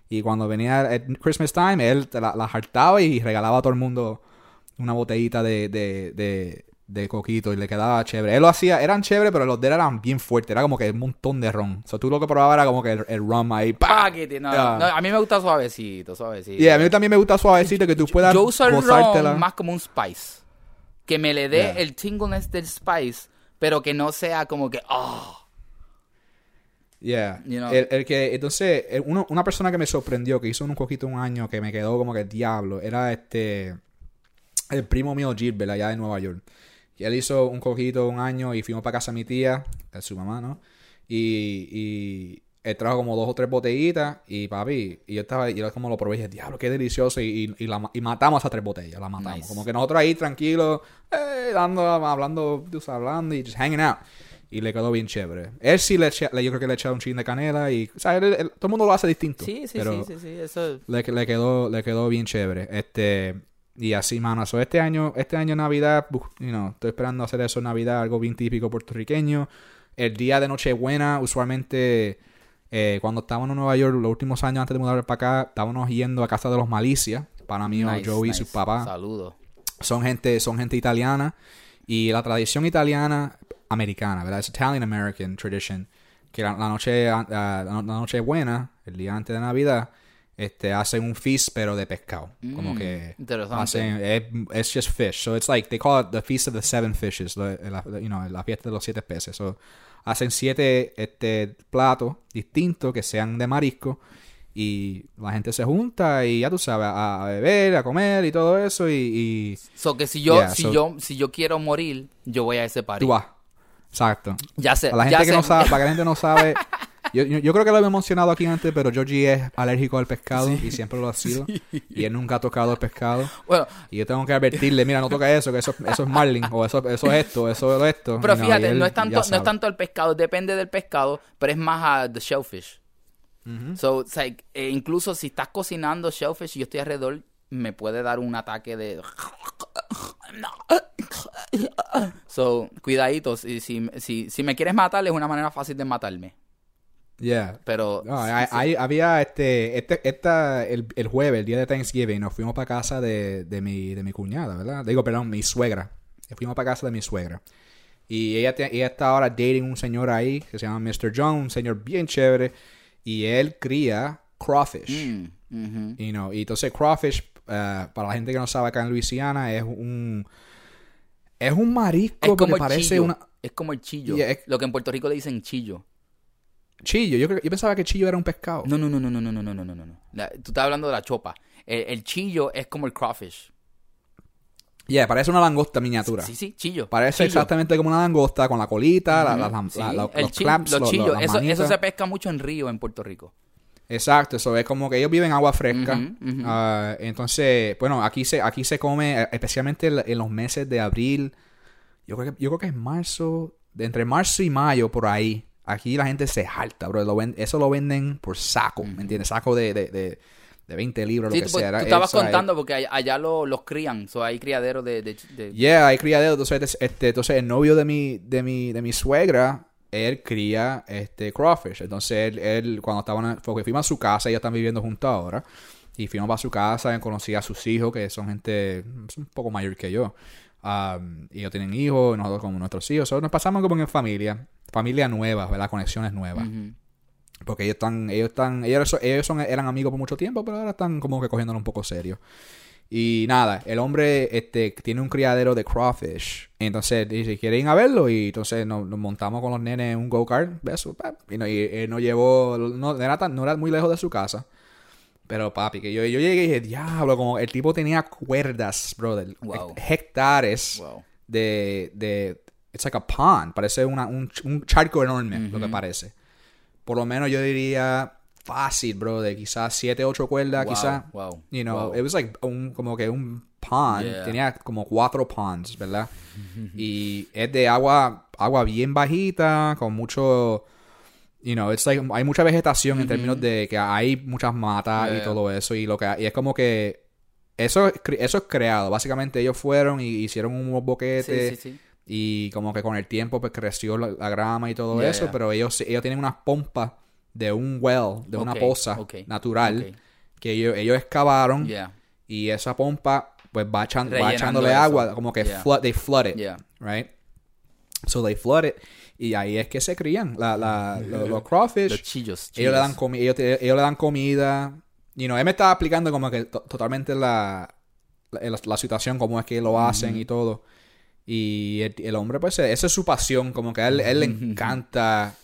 y cuando venía el Christmas time, él te la, la hartaba y regalaba a todo el mundo una botellita de, de, de, de coquito y le quedaba chévere. Él lo hacía, eran chéveres, pero los de él eran bien fuertes, era como que un montón de ron. O sea, tú lo que probabas era como que el, el rum ahí, ¡pa! Paquete, no, no, a mí me gusta suavecito, suavecito. Y a mí también me gusta suavecito que tú puedas Yo uso el ron más como un spice. Que me le dé Yeah. el tingleness del spice, pero que no sea como que, oh. Yeah. You know? el, el que, entonces, el- uno- una persona que me sorprendió, que hizo un coquito un año, que me quedó como que diablo, era este, el primo mío Gilbert, allá de Nueva York. Y él hizo un coquito un año y fuimos para casa de mi tía, que es su mamá, ¿no? Y, y él trajo como dos o tres botellitas y papi, y yo estaba, y yo como lo probé y dije, diablo, qué delicioso. Y, y, y la y matamos esas tres botellas, las matamos. Nice. Como que nosotros ahí tranquilos, eh, dando, hablando, hablando y just hanging out. Y le quedó bien chévere. Él sí le echa, le- yo creo que le echa un chin de canela y, o sea, él- él- todo el mundo lo hace distinto. Sí, sí, pero sí, sí, sí, eso. Le, le quedó, le quedó bien chévere. Este, y así, mano. So, este año, este año Navidad, you know, estoy esperando hacer eso Navidad, algo bien típico puertorriqueño. El día de Nochebuena, usualmente, eh, cuando estábamos en Nueva York, los últimos años antes de mudar para acá, estábamos yendo a casa de los Malicias. Para mí, Nice, Joey y nice. sus papás Saludos. son gente, son gente italiana y la tradición italiana americana, ¿verdad? Es Italian American tradition que la, la noche ah, la, la noche buena, el día antes de Navidad, este hacen un feast pero de pescado, como Mm, que interesante. hacen es it's just fish. So it's like they call it the feast of the seven fishes, la, la- you know, la fiesta de los siete peces. So hacen siete este platos distintos que sean de marisco y la gente se junta y ya tú sabes, a, a beber, a comer y todo eso y, y So que si yo, Yeah, si so- yo, si yo quiero morir, yo voy a ese party. tú vas. Exacto. Ya sé, Para la ya gente que sé. no sabe, para que la gente no sabe, yo, yo, yo creo que lo había mencionado aquí antes, pero Georgie es alérgico al pescado y siempre lo ha sido. Y él nunca ha tocado el pescado. Bueno, Y yo tengo que advertirle, mira, no toca eso, que eso, eso es marlin, o eso, eso es esto, eso es esto. pero fíjate, él no es tanto, no es tanto el pescado, depende del pescado, pero es más a the shellfish. So, it's like, eh, incluso si estás cocinando shellfish y yo estoy alrededor, me puede dar un ataque de... So, cuidaditos. Si, si, si me quieres matar, es una manera fácil de matarme. Yeah. Pero... No, hay- hay- había este, este esta, el, el jueves, el día de Thanksgiving, nos fuimos para casa de, de mi, de mi cuñada, ¿verdad? Digo, perdón, mi suegra. Fuimos para casa de mi suegra. Y ella, te- ella está ahora dating un señor ahí que se llama Mr. John, un señor bien chévere. Y él cría crawfish. Mm. You know, y entonces crawfish, eh, para la gente que no sabe acá en Luisiana, es un... Es un marisco Es que como el parece chillo. una... Es como el chillo. Yeah, es- Lo que en Puerto Rico le dicen chillo. Chillo. Yo, yo pensaba que chillo era un pescado. No, no, no, no, no, no, no, no, no, no, no. La- tú estás hablando de la chopa. El, el chillo es como el crawfish. Yeah, parece una langosta miniatura. Sí, sí, chillo. Parece Chillo. exactamente como una langosta con la colita, la- la- la- Sí, la- el los chi- clams, los lo- lo- chillos. las eso, eso se pesca mucho en río en Puerto Rico. Exacto, eso es como que ellos viven en agua fresca. Ujú, ujú. Ah, entonces, bueno, aquí se, aquí se come, eh, especialmente en en los meses de abril. Yo creo que, yo creo que es marzo, de entre marzo y mayo, por ahí. Aquí la gente se jalta, bro. Lo ven- eso lo venden por saco, ¿me entiendes? Saco de, de, de, de 20 libras, Sí, lo que tú, pues, sea. tú estabas contando porque allá, lo- los crían. So, hay criaderos de... de, Yeah, hay criadero. Entonces, este, entonces el novio de mi, de mi, de mi suegra, él cría este crawfish. Entonces él, él cuando estaban, porque fuimos a su casa, ellos están viviendo juntos ahora. Y fuimos para su casa, conocí a sus hijos, que son gente un poco mayor que yo. Um, y ellos tienen hijos, nosotros como nuestros hijos. So, nos pasamos como en familia, familia nueva, ¿verdad? Conexiones nuevas. Porque ellos están, ellos están, ellos, son- ellos son, eran amigos por mucho tiempo, pero ahora están como que cogiéndolo un poco serio. Y nada, el hombre este, tiene un criadero de crawfish. Entonces dice, ¿quieren ir a verlo? Y entonces nos, nos montamos con los nenes en un go-kart. Y, no- y él nos llevó, no, no era tan, no era muy lejos de su casa. Pero papi, que yo, yo llegué y dije, diablo, como el tipo tenía cuerdas, brother. Wow. Hectares Wow. de, de... It's like a pond. Parece una, un, un charco enorme, lo que parece. Por lo menos yo diría fácil, bro, de quizás 7, 8 cuerdas, Wow, quizás. wow, You know, wow. it was like un, como que un pond. Yeah. Tenía como cuatro ponds, ¿verdad? y es de agua, agua bien bajita, con mucho... you know, it's like, hay mucha vegetación en términos de que hay muchas matas Yeah, y todo eso. Y lo que y es como que eso, eso es creado. Básicamente ellos fueron y hicieron unos boquetes. Sí, sí, sí. Y como que con el tiempo pues creció la, la grama y todo Yeah, eso. yeah. Pero ellos, ellos tienen unas pompas de un well, de una poza natural. Que ellos, ellos excavaron. Yeah, Y esa pompa pues va, echan- va echándole eso. agua. Como que flood, they flood it. Right? So they flood it. Y ahí es que se crían la, la, los, los crawfish. Los chillos. ellos, le dan comi- ellos, te- ellos le dan comida. You know, él me estaba explicando como que to- totalmente la, la, la situación, cómo es que lo hacen y todo. Y el, el hombre, pues, esa es su pasión. Como que a él, él le encanta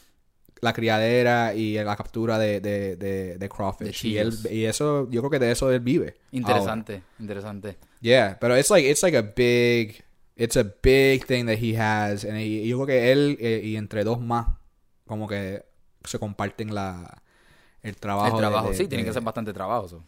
la criadera y la captura de, de, de, de crawfish. Y, él, chillos. y eso, yo creo que de eso él vive. ahora. Interesante, interesante. Yeah, pero it's like it's like a big it's a big thing that he has and yo creo que él eh, y entre dos más como que se comparten la el trabajo. El trabajo, sí, tiene que ser bastante trabajo. eso.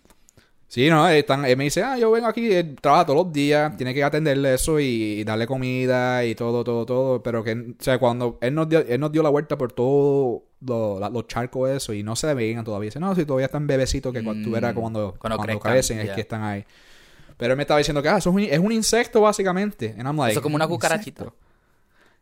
Sí, no, están, él me dice, ah, yo vengo aquí, él trabaja todos los días, tiene que atenderle eso y, y darle comida y todo, todo, todo, pero que, o sea, cuando él nos dio, él nos dio la vuelta por todos los charcos eso y no se veían todavía, dice, no, si todavía están bebecitos que cuando tú Mm, cuando, cuando cuando, crecen es que están ahí. Pero él me estaba diciendo que, ah, eso es un, es un insecto básicamente. And I'm like, Eso es como una "¿Un cucarachita. insecto?".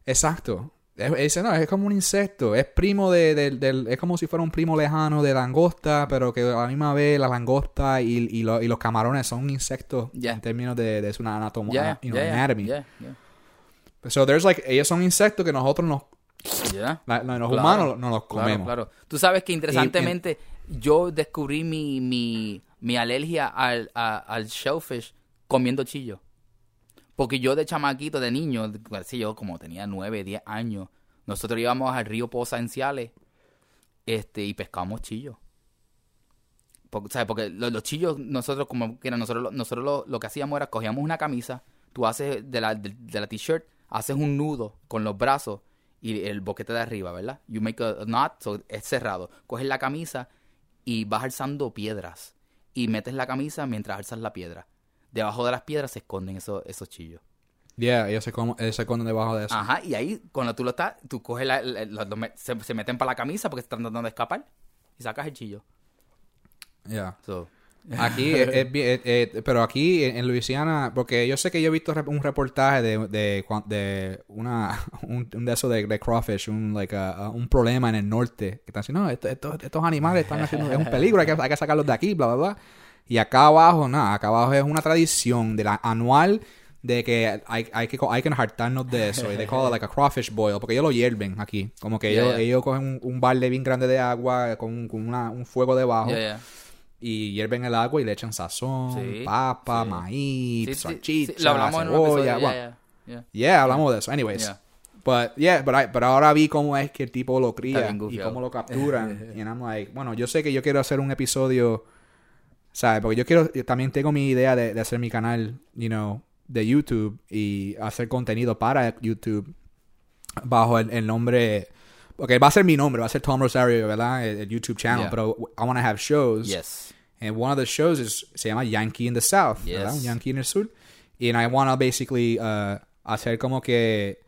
Exacto. Es, ese no, es como un insecto. Es primo de, del- del- Es como si fuera un primo lejano de langosta, pero que a la misma vez la langosta y, y, lo- y los camarones son insectos Yeah. en términos de, de su anatomía, Yeah, you know, yeah, yeah, anatomy. So there's like, ellos son insectos que nosotros nos, la- los Claro, humanos no los comemos. Claro, Tú sabes que interesantemente yo descubrí mi, mi, mi alergia al, a- al shellfish comiendo chillo. Porque yo de chamaquito, de niño, así yo como tenía 9, 10 años, nosotros íbamos al río Poza en Ciales este, y pescábamos chillos. Porque, ¿sabes? Porque los, los chillos, nosotros como que nosotros, nosotros lo, lo que hacíamos era cogíamos una camisa, tú haces de la, de, la t-shirt, haces un nudo con los brazos y el boquete de arriba, ¿verdad? You make a, knot, es cerrado. Coges la camisa y vas alzando piedras y metes la camisa mientras alzas la piedra. Debajo de las piedras se esconden esos, esos chillos. Yeah, ellos se, ellos se esconden debajo de eso. Ajá, y ahí cuando tú lo estás, tú coges la, se, se meten para la camisa porque están tratando de escapar y sacas el chillo. Yeah. So, Aquí, es, es eh, pero aquí en, en Luisiana, porque yo sé que yo he visto un reportaje de, de, una, un, un de esos de, de crawfish, un, like, a- a- un problema en el norte, que están diciendo, no, esto- esto- estos animales están haciendo, es un peligro, hay que, hay que sacarlos de aquí, bla, bla, bla. Y acá abajo, nada, acá abajo es una tradición de la anual de que hay, hay que hay que hartarnos de eso. Y they call it like a crawfish boil, porque ellos lo hierven aquí. Como que Yeah, ellos, yeah. ellos cogen un, un balde bien grande de agua con, con una- un fuego debajo yeah, y hierven el agua y le echan sazón, Sí, papa, sí. maíz, Sí, salchicha, sí, lo hablamos en un cebolla. bueno, yeah, yeah. yeah, hablamos de eso. Anyways. Yeah. But, yeah, but I- pero ahora vi cómo es que el tipo lo cría y cómo lo capturan. y I'm like, bueno, yo sé que yo quiero hacer un episodio, ¿sabes? Porque yo quiero, yo también tengo mi idea de, de hacer mi canal, you know, de YouTube y hacer contenido para YouTube bajo el, el nombre... Porque va a ser mi nombre, va a ser Tom Rosario, ¿verdad? El, el YouTube channel, Yeah. pero I want to have shows. Yes. And one of the shows is, se llama Yankee in the South, Yes. Yankee en el sur. And I want to basically uh, hacer como que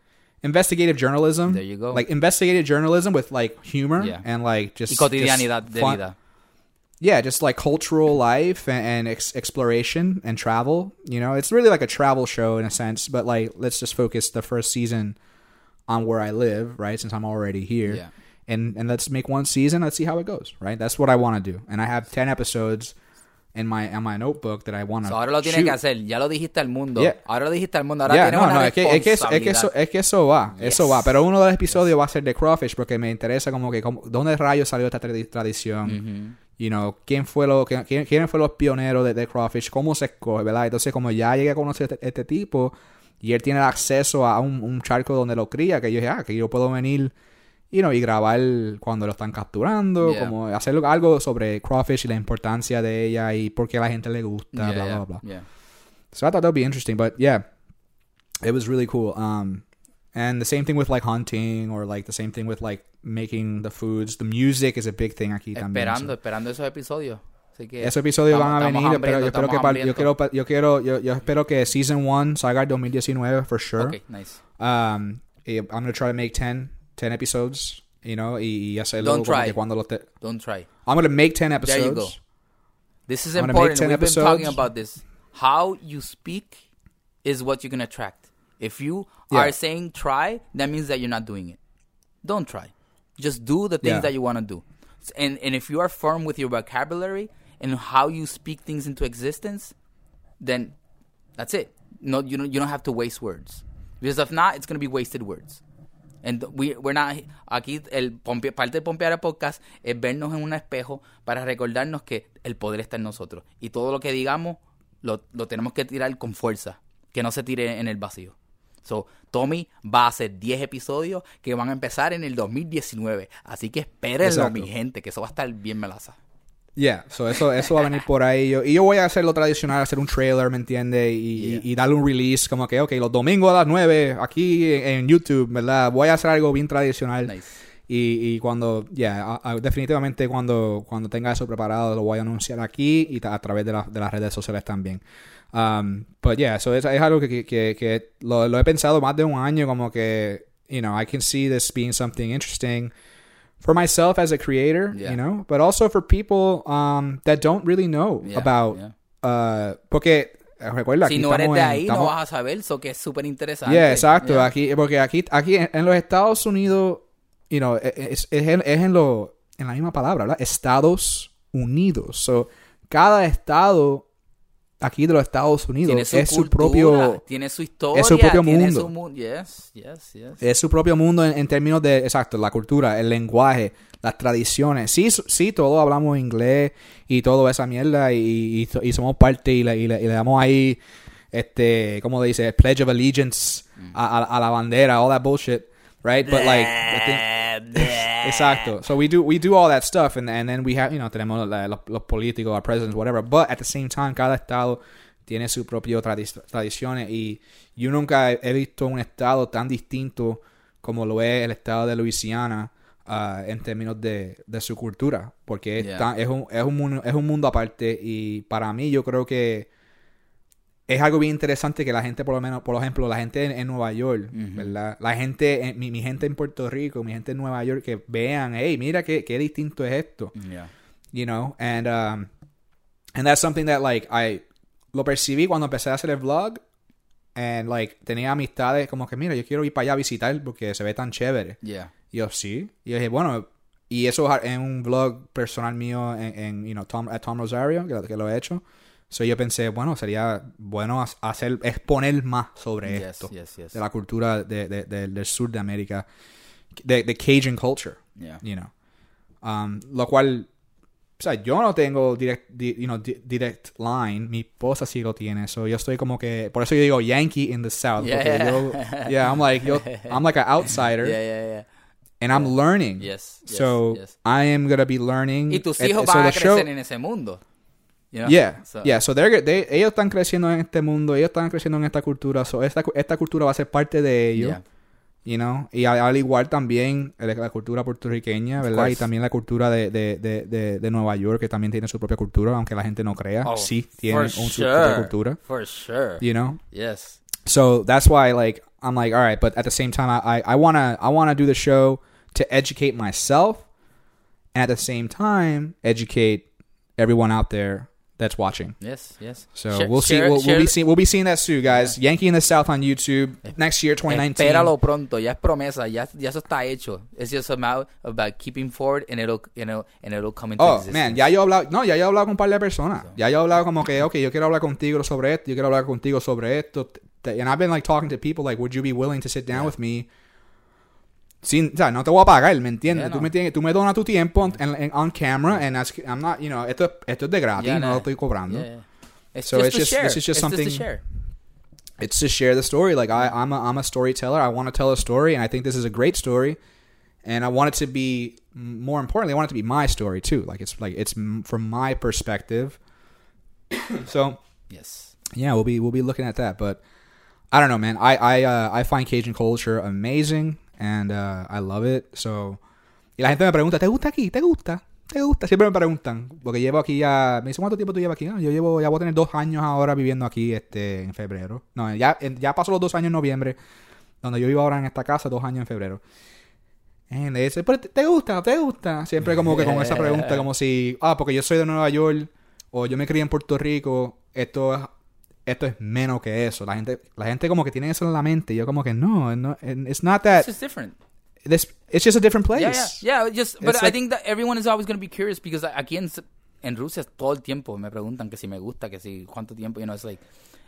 investigative journalism. There you go. Like investigative journalism with like humor Yeah. and like just Y cotidianidad just de vida. Yeah, just like cultural life and, and ex- exploration and travel. You know, it's really like a travel show in a sense, but like let's just focus the first season on where I live, right? Since I'm already here. Yeah. And and let's make one season. Let's see how it goes, right? That's what I want to do. And I have 10 episodes in my in my notebook that I want to So, ahora lo tienes que hacer. Ya lo dijiste al mundo. Yeah. Ahora lo dijiste al mundo. Ahora Yeah, tienes no, una no, es que, es, que eso, es, que eso, es que eso va, eso va. Pero uno de los episodios va a ser de Crawfish porque me interesa como que, como, ¿dónde rayos salió esta tradi- tradición? Ujú. You know, ¿quién fue lo, quién, quién- fueron los pioneros de, de Crawfish? ¿Cómo se escoge, verdad? Entonces, como ya llegué a conocer este, este tipo y él tiene acceso a un, un charco donde lo cría, que yo dije, ah, que yo puedo venir, you know, y grabar cuando lo están capturando, Yeah. como hacer algo sobre Crawfish y la importancia de ella y por qué a la gente le gusta, Yeah, bla, bla, bla. yeah. So I thought that would be interesting, but yeah, it was really cool. Um, and the same thing with like hunting, or like the same thing with like making the foods. The music is a big thing aquí también. Esperando, so- esperando esos episodios. Así que Esos episodios estamos- van a venir, pero yo espero que estamos par- yo quiero yo quiero yo, yo espero que season 1 salga el 2019 for sure. Ok, nice. Um, I'm gonna try to make 10 10 episodes you know, y, y hacerlo Don't try. cuando lo te... Don't try. I'm gonna make 10 episodes. There you go. episodes. This is I'm important. make 10 We've been talking about this. How you speak is what you're going to attract. If you Yeah. are saying try, that means that you're not doing it. Don't try. Just do the things Yeah. that you want to do. And and if you are firm with your vocabulary and how you speak things into existence, then that's it. No, you don't. You don't have to waste words because if not, it's going to be wasted words. And we, we're not aquí el pompe- parte de pompear el podcast es vernos en un espejo para recordarnos que el poder está en nosotros y todo lo que digamos lo, lo tenemos que tirar con fuerza, que no se tire en el vacío. So, Tommy va a hacer 10 episodios que van a empezar en el 2019, así que espérenlo, Exacto. mi gente, que eso va a estar bien melaza. Yeah, so eso, eso va a venir por ahí. Yo- y yo voy a hacer lo tradicional, hacer un trailer, ¿me entiendes? Y, Yeah. y- y darle un release, como que, ok, los domingos a las 9, aquí en, en YouTube, ¿verdad? Voy a hacer algo bien tradicional. Nice. Y, y cuando, yeah, a- a- definitivamente cuando, cuando tenga eso preparado, lo voy a anunciar aquí y a través de, la- de las redes sociales también. Um, but yeah, so es, es algo que, que, que- lo, lo he pensado más de un año, como que, you know, I can see this being something interesting for myself as a creator, Yeah. you know, but also for people um, that don't really know Yeah, about, yeah. uh, porque, recuerda, Si aquí no eres de en- ahí, no vas a saber, eso que es súper interesante. Yeah, exacto. Yeah. Aquí, porque aquí, aquí en, en los Estados Unidos, you know, e- es, es en, es en lo, en la misma palabra, ¿verdad? Estados Unidos. So, cada estado aquí de los Estados Unidos. Tiene su es su cultura, propio tiene su historia, es su propio tiene mundo. su mu- yes, yes, yes. es su propio mundo en, en términos de exacto la cultura el lenguaje las tradiciones. Sí sí todos hablamos inglés y toda esa mierda y, y, y somos parte y le, y le- le damos ahí este como dice pledge of allegiance a, a- a la bandera all that bullshit right but like the thing- Exacto. So we do we do all that stuff and and then we have, you know, tenemos la- los, los políticos, our presidents, whatever, but at the same time cada estado tiene su propio tradi- tradiciones y yo nunca he, visto un estado tan distinto como lo es el estado de Luisiana ah, en términos de, de su cultura, porque es, Yeah. tan- es, un, es, un mundo, es un mundo aparte y para mí yo creo que es algo bien interesante que la gente, por lo menos, por ejemplo, la gente en, en Nueva York, ¿verdad? La gente, en- mi, mi gente en Puerto Rico, mi gente en Nueva York, que vean, hey, mira qué, qué distinto es esto, Yeah. you know? And, um, and that's something that, like, I lo percibí cuando empecé a hacer el vlog, and, like, tenía amistades como que, mira, yo quiero ir para allá a visitar porque se ve tan chévere. Yeah. Y yo, sí. Y yo dije, bueno, y eso es en un vlog personal mío en, en you know, Tom, a Tom Rosario, que, que lo he hecho. So yo pensé, bueno, sería bueno ha- hacer, exponer más sobre Yes, esto. yes, yes. De la cultura de, de- de- del sur de América. De, Cajun culture, Yeah. you know. Um, lo cual, o sea, yo no tengo direct, di- you know, di- direct line. Mi esposa sí lo tiene. So yo estoy como que, por eso yo digo Yankee in the South. Yeah, porque yeah. yo- yeah, I'm like, yo, I'm like an outsider Yeah, yeah, yeah. and I'm learning. Yes, yes, so yes. I am gonna be learning. Y tus Eh, hijos so van a the show- crecer en ese mundo. Know? Yeah, So- yeah. So they're, they, ellos están creciendo en este mundo, ellos están creciendo en esta cultura. So esta, esta cultura va a ser parte de ellos, Yeah. you know. Y al, al igual también la cultura puertorriqueña, Of ¿verdad? Y también la cultura de, de, de, de, de Nueva York, que también tiene su propia cultura, aunque la gente no crea. Oh, sí, un, su sure. propia cultura, For sure. you know. Yes. So that's why, like, I'm like, all right, but at the same time, I, I, I wanna, I wanna do the show to educate myself, and at the same time, educate everyone out there that's watching. Yes, yes. So Share- we'll see, share- we'll, we'll be seeing, we'll be seeing that soon, guys. Yankee in the South on YouTube eh, next year, 2019. Espéralo pronto, ya es promesa, ya, ya eso está hecho. It's just about, about keeping forward and it'll, you know, and it'll come into Oh, existence. man, ya yo he hablado, no, ya yo he hablado con un par de personas. Ya yo he hablado como que, ok, yo quiero hablar contigo sobre esto, yo quiero hablar contigo sobre esto. And I've been like talking to people like, would you be willing to sit down Yeah. with me? Sin, o sea, no te voy a pagar, ¿me entiendes? Yeah, tú, no. me tienes, tú me donas tu tiempo en, en- on camera and as- I'm not, you know, esto, esto es de gratis, Yeah, no nah. lo estoy cobrando. Yeah. It's So just it's just- share. this is just It's something- to share. it's to share the story. Like I, I'm a, I'm a storyteller. I want to tell a story, and I think this is a great story. And I want it to be more importantly, I want it to be my story too. Like it's like it's from my perspective. so Yes. yeah, we'll be we'll be looking at that. But I don't know, man. I I uh, I find Cajun culture amazing, and uh, I love it. So y la gente me pregunta, ¿te gusta aquí? ¿Te gusta? ¿Te gusta? Siempre me preguntan, porque llevo aquí ya, me dice, ¿cuánto tiempo tú llevas aquí? No, yo llevo, ya voy a tener dos años ahora viviendo aquí, este, en febrero. No, ya, ya pasó los dos años en noviembre, donde yo vivo ahora en esta casa, dos años en febrero. "Pero te- ¿te gusta? ¿Te gusta? Siempre como que con esa pregunta, como si, ah, porque yo soy de Nueva York o yo me crié en Puerto Rico, esto es, esto es menos que eso. La gente, la gente como que tiene eso en la mente. y Yo como que no, no it's not that. It's just different. This, it's just a different place. Yeah, yeah, yeah. Just, but It's I like- think that everyone is always going to be curious because aquí en, en Rusia todo el tiempo me preguntan que si me gusta, que si cuánto tiempo. You know, it's like,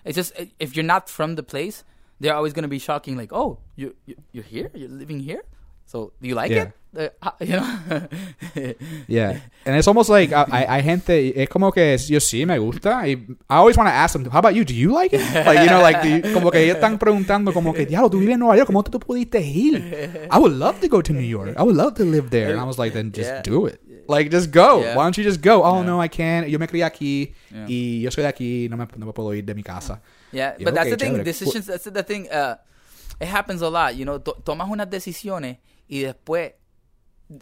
it's just if you're not from the place, they're always going to be shocking. Like, oh, you, you you're here, you're living here. So do you like Yeah. it? Uh, you know. Yeah. And it's almost like hay, hay gente, es como que yo sí me gusta. Y I always want to ask them, how about you? Do you like it? Like, you know, like, you- como que ellos están preguntando como que, diablo, tú vives en Nueva York, ¿cómo tú pudiste ir? I would love to go to New York. I would love to live there. And I was like, then just Yeah. do it. Like, just go. Yeah. Why don't you just go? Oh, no, I can't. Yo me crié aquí Yeah. y yo soy de aquí, no me, no me puedo ir de mi casa. Yeah, but that's okay, the thing. chévere. Decisions. That's the thing. Uh, it happens a lot. You know, to- tomas unas decisiones y después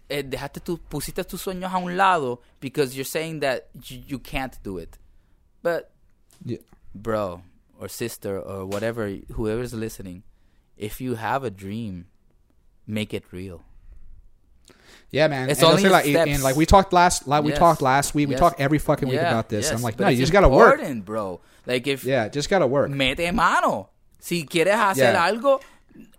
eh, dejaste tu, pusiste tus sueños a un lado because you're saying that you, you can't do it. But Yeah. bro or sister or whatever, whoever's listening, if you have a dream, make it real. Yeah, man. It's and only like, steps. and like we talked last, like we talked last week. We talk every fucking week Yeah, about this. yes, I'm like, but no, you just gotta work. bro. Like if Yeah, just gotta work. mete mano. Si quieres hacer Yeah. algo,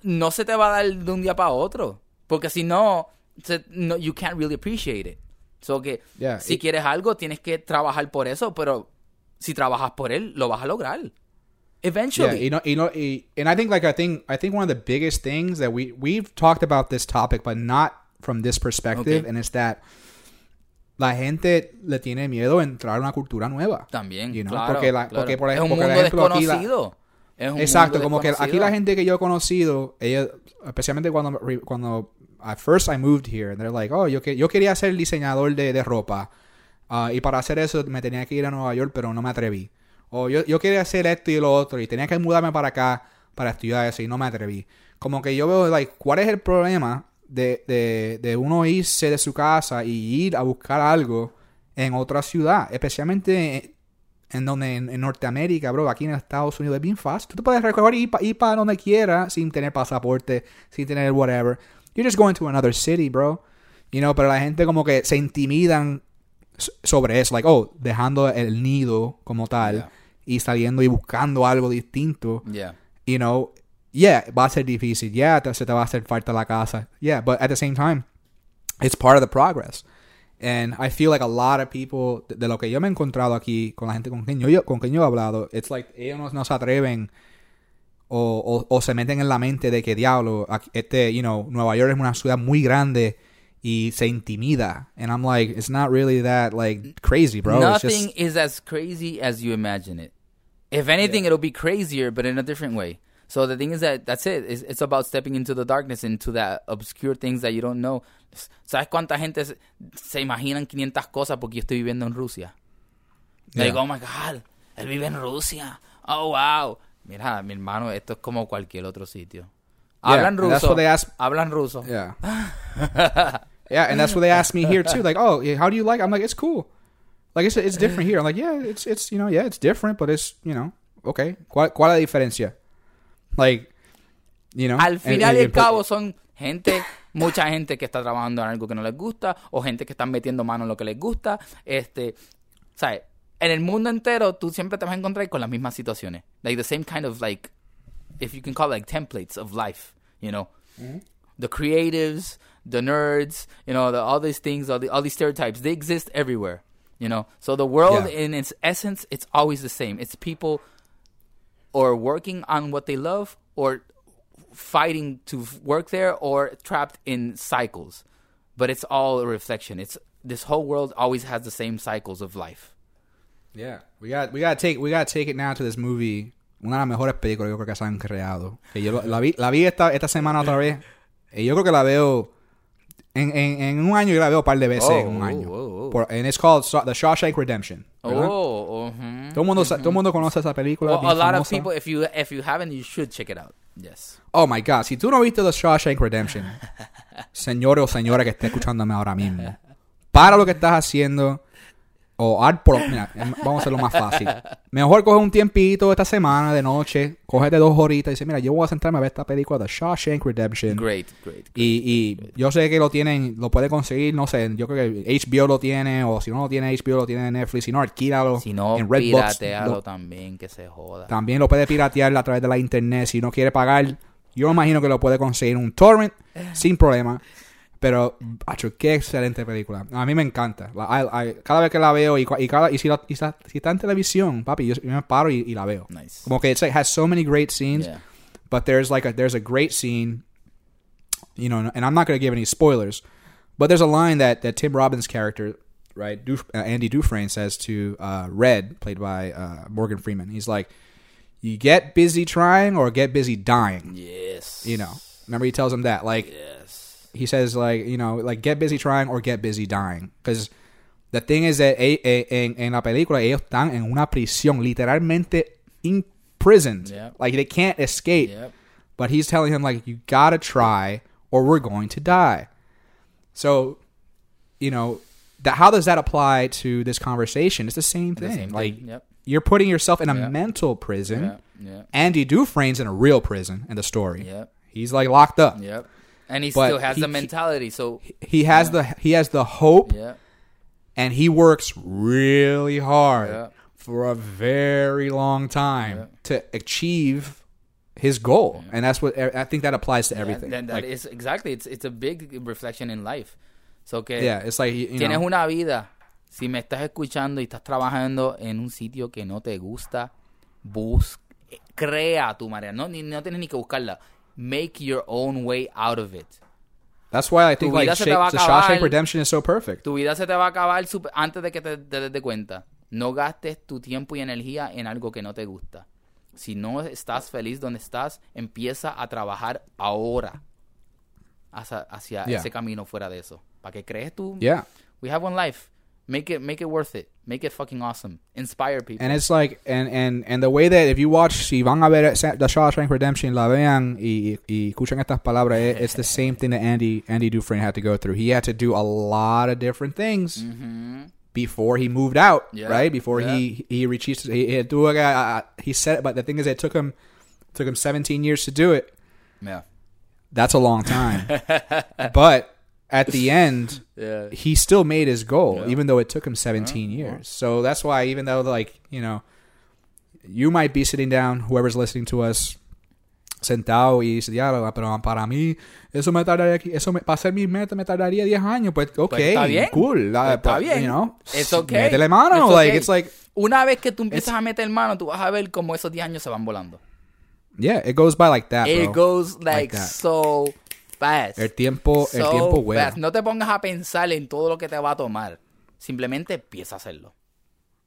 no se te va a dar de un día para otro. Porque si no, se- no you can't really appreciate it. So que Yeah, si it- quieres algo, tienes que trabajar por eso, pero si trabajas por él, lo vas a lograr. Yeah, Eventually. you know, you know, y- and I think like I think I think one of the biggest things that we we've talked about this topic, but not from this perspective, Okay. and it's that la gente le tiene miedo a entrar a una cultura nueva. También, You know, claro, porque la- claro. porque, por es un ejemplo, mundo ejemplo, aquí la- desconocido. Es un Exacto, como que aquí la gente que yo he conocido, especialmente cuando, cuando at first I moved here, and they're like, oh, yo, que, yo quería ser diseñador de, de ropa, ah, y para hacer eso me tenía que ir a Nueva York, pero no me atreví. O yo, yo quería hacer esto y lo otro, y tenía que mudarme para acá para estudiar eso, y no me atreví. Como que yo veo, like, ¿cuál es el problema de, de, de uno irse de su casa y ir a buscar algo en otra ciudad? Especialmente en donde en, en Norteamérica, bro, aquí en Estados Unidos es bien fácil. Tú te puedes recoger y ir, pa- para donde quieras sin tener pasaporte, sin tener whatever. You're just going to another city, bro. You know, pero la gente como que se intimidan sobre eso, like, oh, dejando el nido como tal Yeah. y saliendo y buscando algo distinto. Yeah. You know, yeah, va a ser difícil. Yeah, te- se te va a hacer falta la casa. Yeah, but at the same time, it's part of the progress. And I feel like a lot of people, de, lo que yo me he encontrado aquí con la gente con quien yo, con quien yo he hablado, it's like ellos no, no se atreven o, o, o se meten en la mente de que diablo, este, you know, Nueva York es una ciudad muy grande y se intimida. And I'm like, it's not really that like crazy, bro. Nothing just, is as crazy as you imagine it. If anything, it'll be crazier, but in a different way. So the thing is that that's it. It's, it's about stepping into the darkness, into that obscure things that you don't know. ¿Sabes cuánta gente se, se imaginan 500 cosas porque yo estoy viviendo en Rusia? Yeah. Like, oh my God, él vive en Rusia. Oh, wow. Mira, mi hermano, esto es como cualquier otro sitio. Yeah, Hablan that's ruso. ask- Hablan ruso. Yeah. yeah, and that's what they asked me here too. Like, oh, how do you like? I'm like, it's cool. Like, it's it's different here. I'm like, yeah, it's it's you know, yeah, it's different, but it's you know, okay. ¿Cuál, cuál es la diferencia? Like, you know, Al final and- y al cabo son gente, mucha gente que está trabajando en algo que no les gusta o gente que están metiendo mano en lo que les gusta. Este, ¿sabes? En el mundo entero tú siempre te vas a encontrar con las mismas situaciones. Like the same kind of like, if you can call it like templates of life, you know. Mm-hmm. The creatives, the nerds, you know, the, all these things, all, the, all these stereotypes, they exist everywhere, you know. So the world Yeah. in its essence, it's always the same. It's people or working on what they love or fighting to work there or trapped in cycles but it's all a reflection it's this whole world always has the same cycles of life Yeah, we got we got to take we got to take it now to this movie. Una de las mejores películas yo creo que se han creado. Que yo la vi la vi esta esta semana otra vez. Y yo creo que la veo en, en, en un año yo la veo un par de veces en un Oh, año. oh, oh. Por- and it's called The Shawshank Redemption. ¿verdad? oh mhm. Todo el mundo sa- todo el mundo conoce esa película. well, a lot of famosa. people if you if you haven't you should check it out yes Oh my God, si tú no viste The Shawshank Redemption, señor o señora que esté escuchándome ahora mismo, para lo que estás haciendo, O haz por, mira, em, vamos a hacerlo más fácil. Mejor coge un tiempito esta semana de noche, cógete dos horitas y dice, mira, yo voy a sentarme a ver esta película de Shawshank Redemption. Great, great. Y, y yo sé que lo tienen, lo puede conseguir, no sé, yo creo que HBO lo tiene, o si no lo tiene HBO, lo tiene en Netflix, si no, alquílalo Si no, en Redbox. piratealo Lo- también, que se joda. También lo puede piratear a través de la internet, si no quiere pagar, yo imagino que lo puede conseguir en un torrent sin problema. Pero, acho, qué excelente película. A mí me encanta. La- I- I- cada vez que la veo y, y, cada, y, si, la- y si está en televisión, papi, yo, yo me paro y, la veo. Nice. Como que it's like, has so many great scenes. Yeah. but there's like a there's a great scene you know and i'm not going to give any spoilers but there's a line that that tim robbins character right Duf- uh, andy dufresne says to uh, red played by uh, morgan freeman he's like you get busy trying or get busy dying Yes. you know remember he tells him that like Yes. He says like you know like get busy trying or get busy dying. Because the thing is that eh, eh, en, en la película ellos están en una prisión literalmente imprisoned. Yep. like they can't escape. Yep. but he's telling him like you gotta try or we're going to die. So you know that how does that apply to this conversation? It's the same The thing. same like thing. Yep. you're putting yourself in a mental prison andy dufresne's in a real prison in the story. He's like locked up. Yep. And he But still has he- the mentality. So he has the he has the hope yeah. and he works really hard Yeah. for a very long time Yeah. to achieve his goal and that's what i think that applies to everything That, that Like, is- exactly. It's it's a big reflection in life. So que yeah it's like you tienes know, una vida. Si me estás escuchando y estás trabajando en un sitio que no te gusta, bus eh, crea tu manera. No, ni, no tienes ni que buscarla. Make your own way out of it. that's why i think like Shake- the Shawshank. Redemption is so perfect Tu vida se te va a acabar super- antes de que te, te des de cuenta. No gastes tu tiempo y energía en algo que no te gusta. Si no estás feliz donde estás, empieza a trabajar ahora hacia, hacia Yeah. ese camino fuera de eso. Para que crees tú. yeah We have one life. Make it make it worth it. Make it fucking awesome. Inspire people. and it's like and and and the way that if you watch si van a ver the Shawshank Redemption la vean y, y escuchan estas palabras it- it's the same thing that Andy Andy Dufresne had to go through he had to do a lot of different things Mhm. before he moved out Yeah, right before he he reached he he, uh, he said it, but the thing is it took him took him 17 years to do it Yeah. that's a long time but at the end Yeah. he still made his goal, Yeah. even though it took him 17 years. So that's why, even though, like, you know, you might be sitting down, whoever's listening to us, sentado y diablo, pero para mí, eso me tardaría, eso me, para hacer mi meta me tardaría 10 años. Pues, ok, Pues está bien. cool. uh, Está but, bien. You know, It's okay. Métele mano. It's like, okay. it's like, Una vez que tú empiezas a meter mano, tú vas a ver cómo esos 10 años se van volando. yeah, it goes by like that, It bro. goes like, Like so fast. El tiempo, el So tiempo vuela. fast. No te pongas a pensar en todo lo que te va a tomar. Simplemente empieza a hacerlo.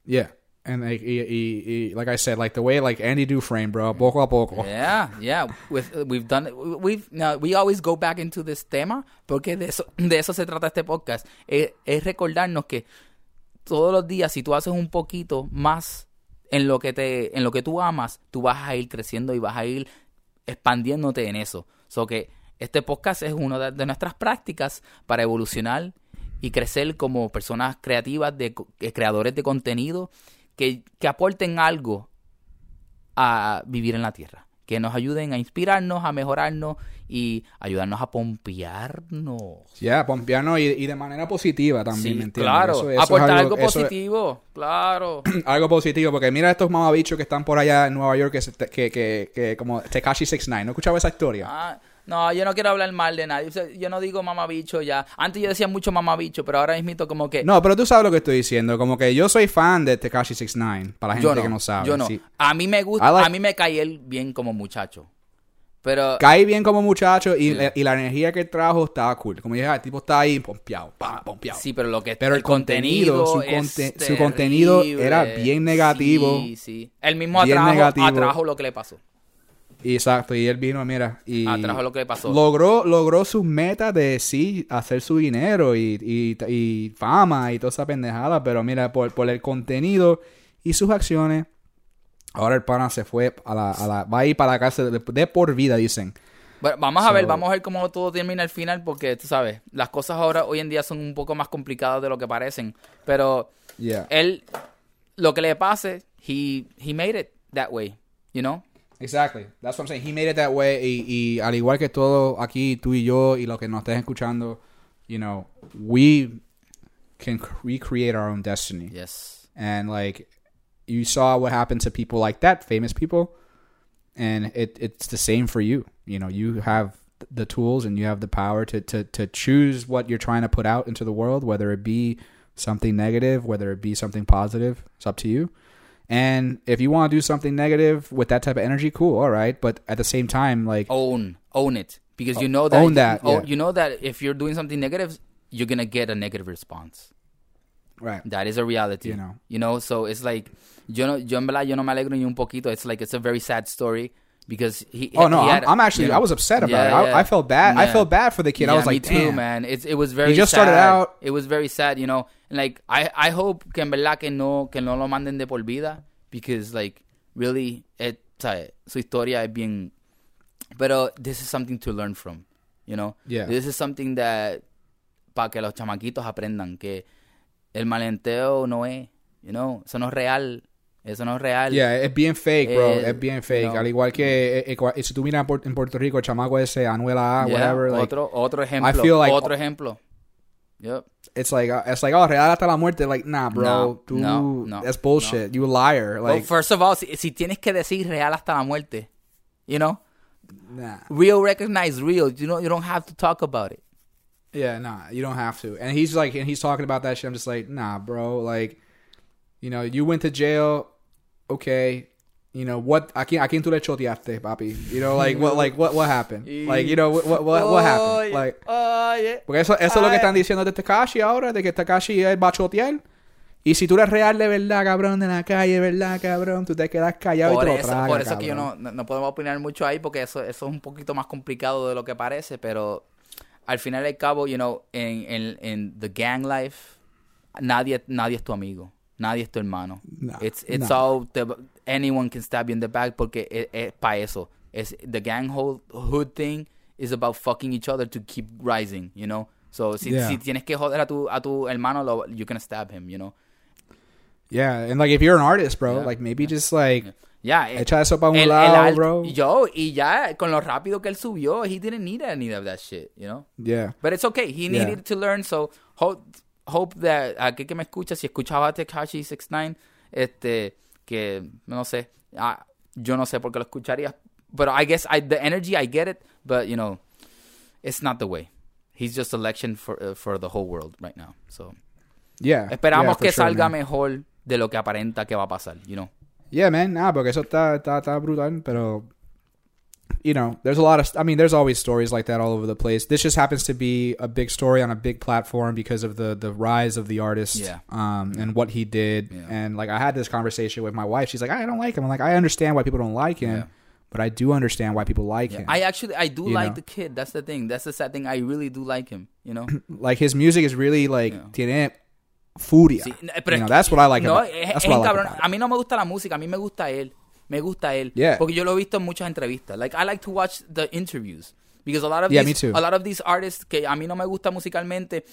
Yeah. And like, y, y- y- like I said, like the way like Andy Dufresne, bro, poco a poco. Yeah, yeah. With, we've done it. We've now we always go back into this tema porque de eso de eso se trata este podcast. Es, es recordarnos que todos los días si tú haces un poquito más en lo que te en lo que tú amas, tú vas a ir creciendo y vas a ir expandiéndote en eso. So que este podcast es una de, de nuestras prácticas para evolucionar y crecer como personas creativas, de, co- eh, creadores de contenido que, que aporten algo a vivir en la tierra. Que nos ayuden a inspirarnos, a mejorarnos y ayudarnos a pompearnos. Yeah, pompearnos y, y de manera positiva también, Sí, ¿me entiendes? claro. Eso- eso es Aportar algo, es positivo. Claro. algo positivo, porque mira estos mamabichos que están por allá en Nueva York que, que, que, que como Tekashi 69 ¿No escuchaba esa historia? Ah, no, yo no quiero hablar mal de nadie. O sea, yo no digo mamabicho ya. Antes yo decía mucho mamabicho, pero ahora mismo como que... No, pero tú sabes lo que estoy diciendo. Como que yo soy fan de Tekashi 69 para la gente no, que no sabe. yo no. sí. A mí me gusta, like- a mí me cae él bien como muchacho. Pero... Cae bien como muchacho y, Sí. y la energía que trajo estaba cool. Como dije, ah, el tipo está ahí pompeado, pa, pompeado. Sí, pero lo que Pero el contenido, su contenido era bien negativo. Sí, sí. Él mismo atrajo, atrajo lo que le pasó. Exacto, y él vino, mira, y Atrajo lo que le pasó. logró, logró sus metas de sí hacer su dinero y, y, y fama y toda esa pendejada, pero mira, por, por el contenido y sus acciones, ahora el pana se fue a la, a la va a ir para la cárcel de, de por vida, dicen. Bueno, vamos a ver, vamos a ver cómo todo termina al final, porque tú sabes, las cosas ahora hoy en día son un poco más complicadas de lo que parecen. Pero Yeah. él, lo que le pase, he, he made it that way, you know? Exactly. That's what I'm saying. He made it that way. Y, y al igual que todo aquí, tú y yo, y los que nos estés escuchando, you know, we can recreate our own destiny. Yes. And like, you saw what happened to people like that, famous people, and it it's the same for you. You know, you have the tools and you have the power to to to choose what you're trying to put out into the world, whether it be something negative, whether it be something positive. It's up to you. And if you want to do something negative with that type of energy, cool, all right. But at the same time, like, Own, own it. Because you oh, know that, Own that, oh, yeah. you know that if you're doing something negative, you're gonna get a negative response. right, That is a reality. You know. You know, so it's like yo no yo en verdad yo no me alegro ni un poquito. It's like it's a very sad story because he Oh no, he had- I'm, I'm actually you know, I was upset about Yeah, it. yeah. I, I felt bad. I felt bad for the kid. I was like, too, man. It's it was very just sad. started out- It was very sad, you know. Like I I hope que en verdad que no que no lo manden de por vida because like really it sabe, su historia es bien pero this is something to learn from, you know. Yeah. This is something that para que los chamaquitos aprendan que el malenteo no es, you know, eso no es real. Eso no es real. Yeah, es bien fake, bro. Eh, es bien fake. no. Al igual que eh, eh, si tú miras en Puer- en Puerto Rico, el chamaco ese, Anuela A, Yeah, whatever, like, otro otro ejemplo, feel like- otro ejemplo. Yep. it's like, uh, it's like, oh, real hasta la muerte. Like, nah, bro. No, tú, no, no, that's bullshit. You a liar. Well, Like, first of all, si, si tienes que decir real hasta la muerte, you know, nah. real recognize real. You know, you don't have to talk about it. Yeah, nah, you don't have to. And he's like, and he's talking about that shit. I'm just like, nah, bro. Like, you know, you went to jail. Okay. You know what? I can't. I can't do that choteaste, papi. You know, like what? Like what? What happened? Like you know what? What? What, what happened? Like, oye. porque eso, eso es lo que están diciendo de Takashi ahora, de que Takashi él va a chotear. Y si tú eres real de verdad, cabrón, de la calle, verdad, cabrón, tú te quedas callado y Por te lo eso, tragas, por eso que yo cabrón. no, no, no podemos opinar mucho ahí porque eso, eso es un poquito más complicado de lo que parece, pero al final y al cabo, you know, en, en, en the gang life, nadie, nadie es tu amigo, nadie es tu hermano. No, it's it's no. all, the- anyone can stab you in the back porque es, es para eso. Es, the gang hood thing is about fucking each other to keep rising, you know. So, si, Yeah. si tienes que joder a tu, a tu hermano, lo, you can stab him, you know. Yeah, and like if you're an artist, bro, Yeah, like maybe just like Ya, eh, echa eso para un el- lado, bro. Yo, y ya, con lo rápido que él subió, he didn't need any of that shit, you know? Yeah. But it's okay, he Yeah. needed to learn, so hope, hope that, aquí que me escucha, si escuchaba a Tekashi 69, este, que, no sé, ah, yo no sé por qué lo escucharía, but I guess I, the energy, I get it, but, you know, it's not the way. He's just election for, uh, for the whole world right now, so. Yeah. Esperamos yeah, que sure, salga man. mejor de lo que aparenta que va a pasar, you know? Yeah, man. Nah, porque eso está, está, está brutal, pero you know, there's a lot of I mean, there's always stories like that all over the place. This just happens to be a big story on a big platform because of the the rise of the artist Yeah. um and what he did. Yeah. And like I had this conversation with my wife. She's like, "I don't like him." I'm like, "I understand why people don't like him." Yeah. But I do understand why people like him. I actually I do You like know? the kid. That's the thing. That's the sad thing. I really do like him. You know. like his music is really like Yeah. tiene furia. Sí, pero es know, that's what I like no, about. That's what I like cabrón. about. A mí no me gusta la música. A mí me gusta él. Me gusta él. Yeah. Porque yo lo he visto en muchas entrevistas. Like I like to watch the interviews because a lot of Yeah, these, me too. a lot of these artists que a mí no me gusta musicalmente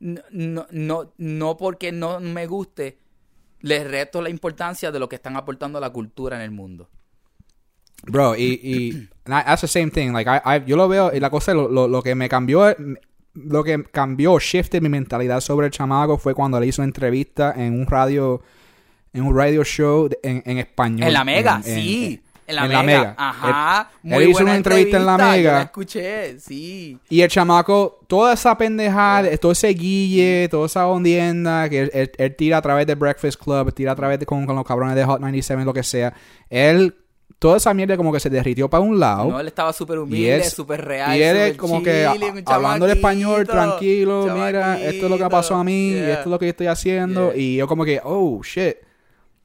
no no no, no porque no me guste les reto la importancia de lo que están aportando a la cultura en el mundo. Bro, y, y and I- that's the same thing. Like, I, I, yo lo veo, y la cosa, lo, lo, lo que me cambió, lo que cambió, shifted mi mentalidad sobre el chamaco fue cuando le hizo una entrevista en un radio, en un radio show de- en, en español. En la Mega, En- en- sí. En la, mega. Mega. Ajá. Él- muy él hizo buena una entrevista en la yo Mega. la escuché, sí. Y el chamaco, toda esa pendejada, todo ese guille, toda esa ondienda que él, él- él tira a través de Breakfast Club, tira a través de con, con los cabrones de Hot 97, lo que sea. Él, toda esa mierda como que se derritió para un lado. No, él estaba súper humilde, súper real. y él como que a- un hablando el español tranquilo, mira, esto es lo que pasado a mí, Yeah. esto es lo que yo estoy haciendo. Yeah. Y yo como que, oh, shit,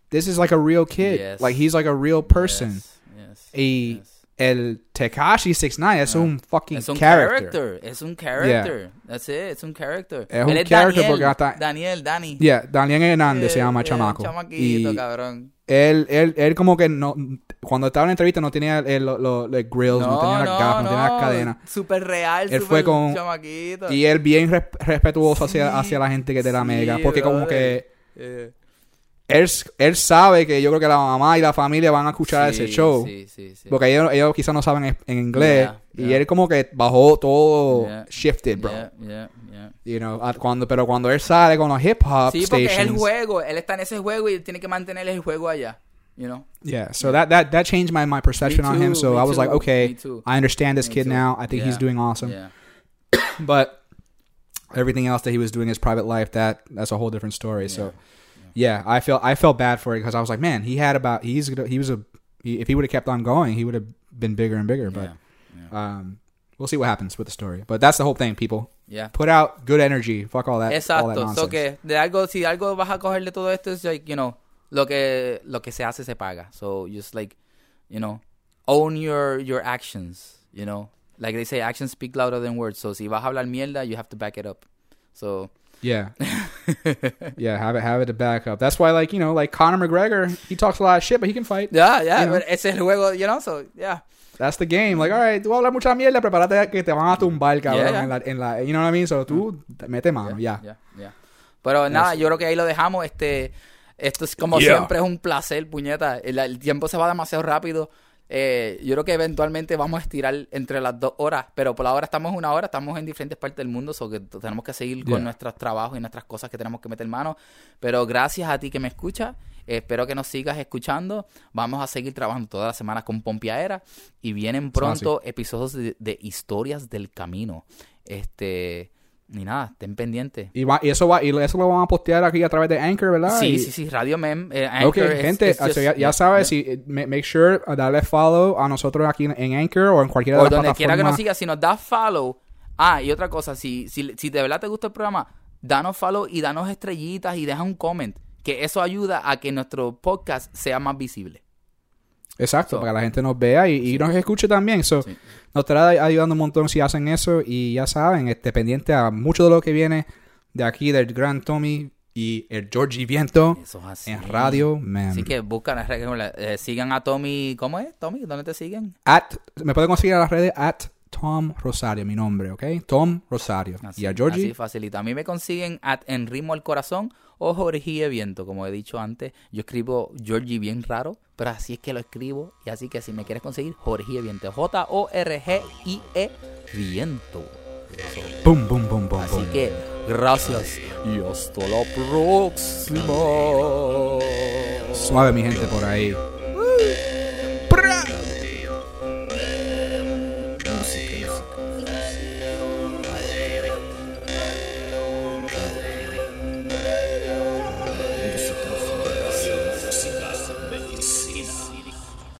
this is like a real kid. Yes. Like, he's like a real person. Yes, yes, Y yes. el Tekashi 69 es un fucking Es un character. character. Es un character. That's it. Es un character. Es Él un character Daniel, porque hasta- Daniel, Dani. Yeah, Daniel Hernández se Eh, llama eh, chamaco. Chamaquito, y cabrón. él, él, él como que no, cuando estaba en la entrevista no tenía el, lo- lo- los grills, no, tenía las gafas, no, tenía las cadenas. Súper real, Él súper fue con- chamaquito. Y él bien res- respetuoso hacia, Sí, hacia la gente que de la sí, mega, porque como brother. que Eh, él, él sabe que yo creo que la mamá y la familia van a escuchar sí, ese show. Sí, sí, sí. Porque ellos, ellos quizás no saben en, inglés. Yeah, y yeah. él como que bajó todo Yeah, shifted, bro. You know, at- cuando, pero cuando él sale con los hip hop Sí, porque es el stations. juego. Él está en ese juego y tiene que mantener el juego allá. You know? Yeah, so that, that, that changed my, my perception Me on him. too, So I was like, too, okay, me too. I understand this Me kid too. now. I think he's doing awesome. But everything else that he was doing in his private life, that that's a whole different story. So yeah, I felt I felt bad for it because I was like, man, he had about he's he was a he, if he would have kept on going, he would have been bigger and bigger. But Yeah. um, we'll see what happens with the story. But that's the whole thing, people. Yeah. Put out good energy. Fuck all that. all that Exacto. So que de algo, si algo vas a coger de todo esto es like, you know, lo que lo que se hace se paga. So just like, you know, own your your actions, you know. Like they say actions speak louder than words. So si vas a hablar mierda, you have to back it up. So Yeah. yeah, have it have it to back up. That's why like, you know, like Conor McGregor, he talks a lot of shit, but he can fight. yeah, yeah, You know. es el juego, you know, so yeah. That's the game. Like, all right, tú hablar mucha mierda, prepárate que te van a tumbar, cabrón, Yeah, yeah. En, la, en la, you know what I mean? So tú te mete mano, ya. Ya. Pero nada, yo creo que ahí lo dejamos. Este, esto es como Yeah. siempre es un placer, puñeta. El, el tiempo se va demasiado rápido. Eh, yo creo que eventualmente vamos a estirar entre las dos horas, pero por ahora estamos una hora, estamos en diferentes partes del mundo, so que tenemos que seguir Yeah. con nuestros trabajos y nuestras cosas que tenemos que meter mano. Pero gracias a ti que me escuchas, eh, espero que nos sigas escuchando. Vamos a seguir trabajando todas las semanas con Pompiaera y vienen pronto episodios de, de historias del camino. Este, ni nada, estén pendientes. Y, va- y eso va, y eso lo van a postear aquí a través de Anchor, ¿verdad? Sí, Y- sí, sí, Radio Mem. eh, Ok, Anchor es- gente, es just- ya, sabes, yeah. si, eh, ma- make sure a darle follow a nosotros aquí en, en Anchor o en cualquiera de O las donde quiera que nos sigas, si nos das follow. Ah, y otra cosa, si, si, si de verdad te gusta el programa, danos follow y danos estrellitas y deja un comment. Que eso ayuda a que nuestro podcast sea más visible. Exacto, So- para que la gente nos vea y, y nos escuche también. So, Sí. Nos estará ayudando un montón si hacen eso y ya saben, este, pendiente a mucho de lo que viene de aquí del Gran Tommy y el Georgie Viento Eso es así. en Radio Man. Así que buscan, eh, sigan a Tommy. ¿Cómo es? Tommy, ¿dónde te siguen? At, me pueden conseguir en las redes at Tom Rosario, mi nombre, ¿ok? Tom Rosario. Así, y a Georgie, Así facilito. A mí me consiguen at en ritmo al corazón o Jorge Viento, como he dicho antes. Yo escribo Georgie bien raro, pero así es que lo escribo. Y así que si me quieres conseguir, Jorge Viento. J-O-R-G-I-E Viento. boom, boom, boom, boom, Así que gracias y hasta la próxima. Suave mi gente por ahí.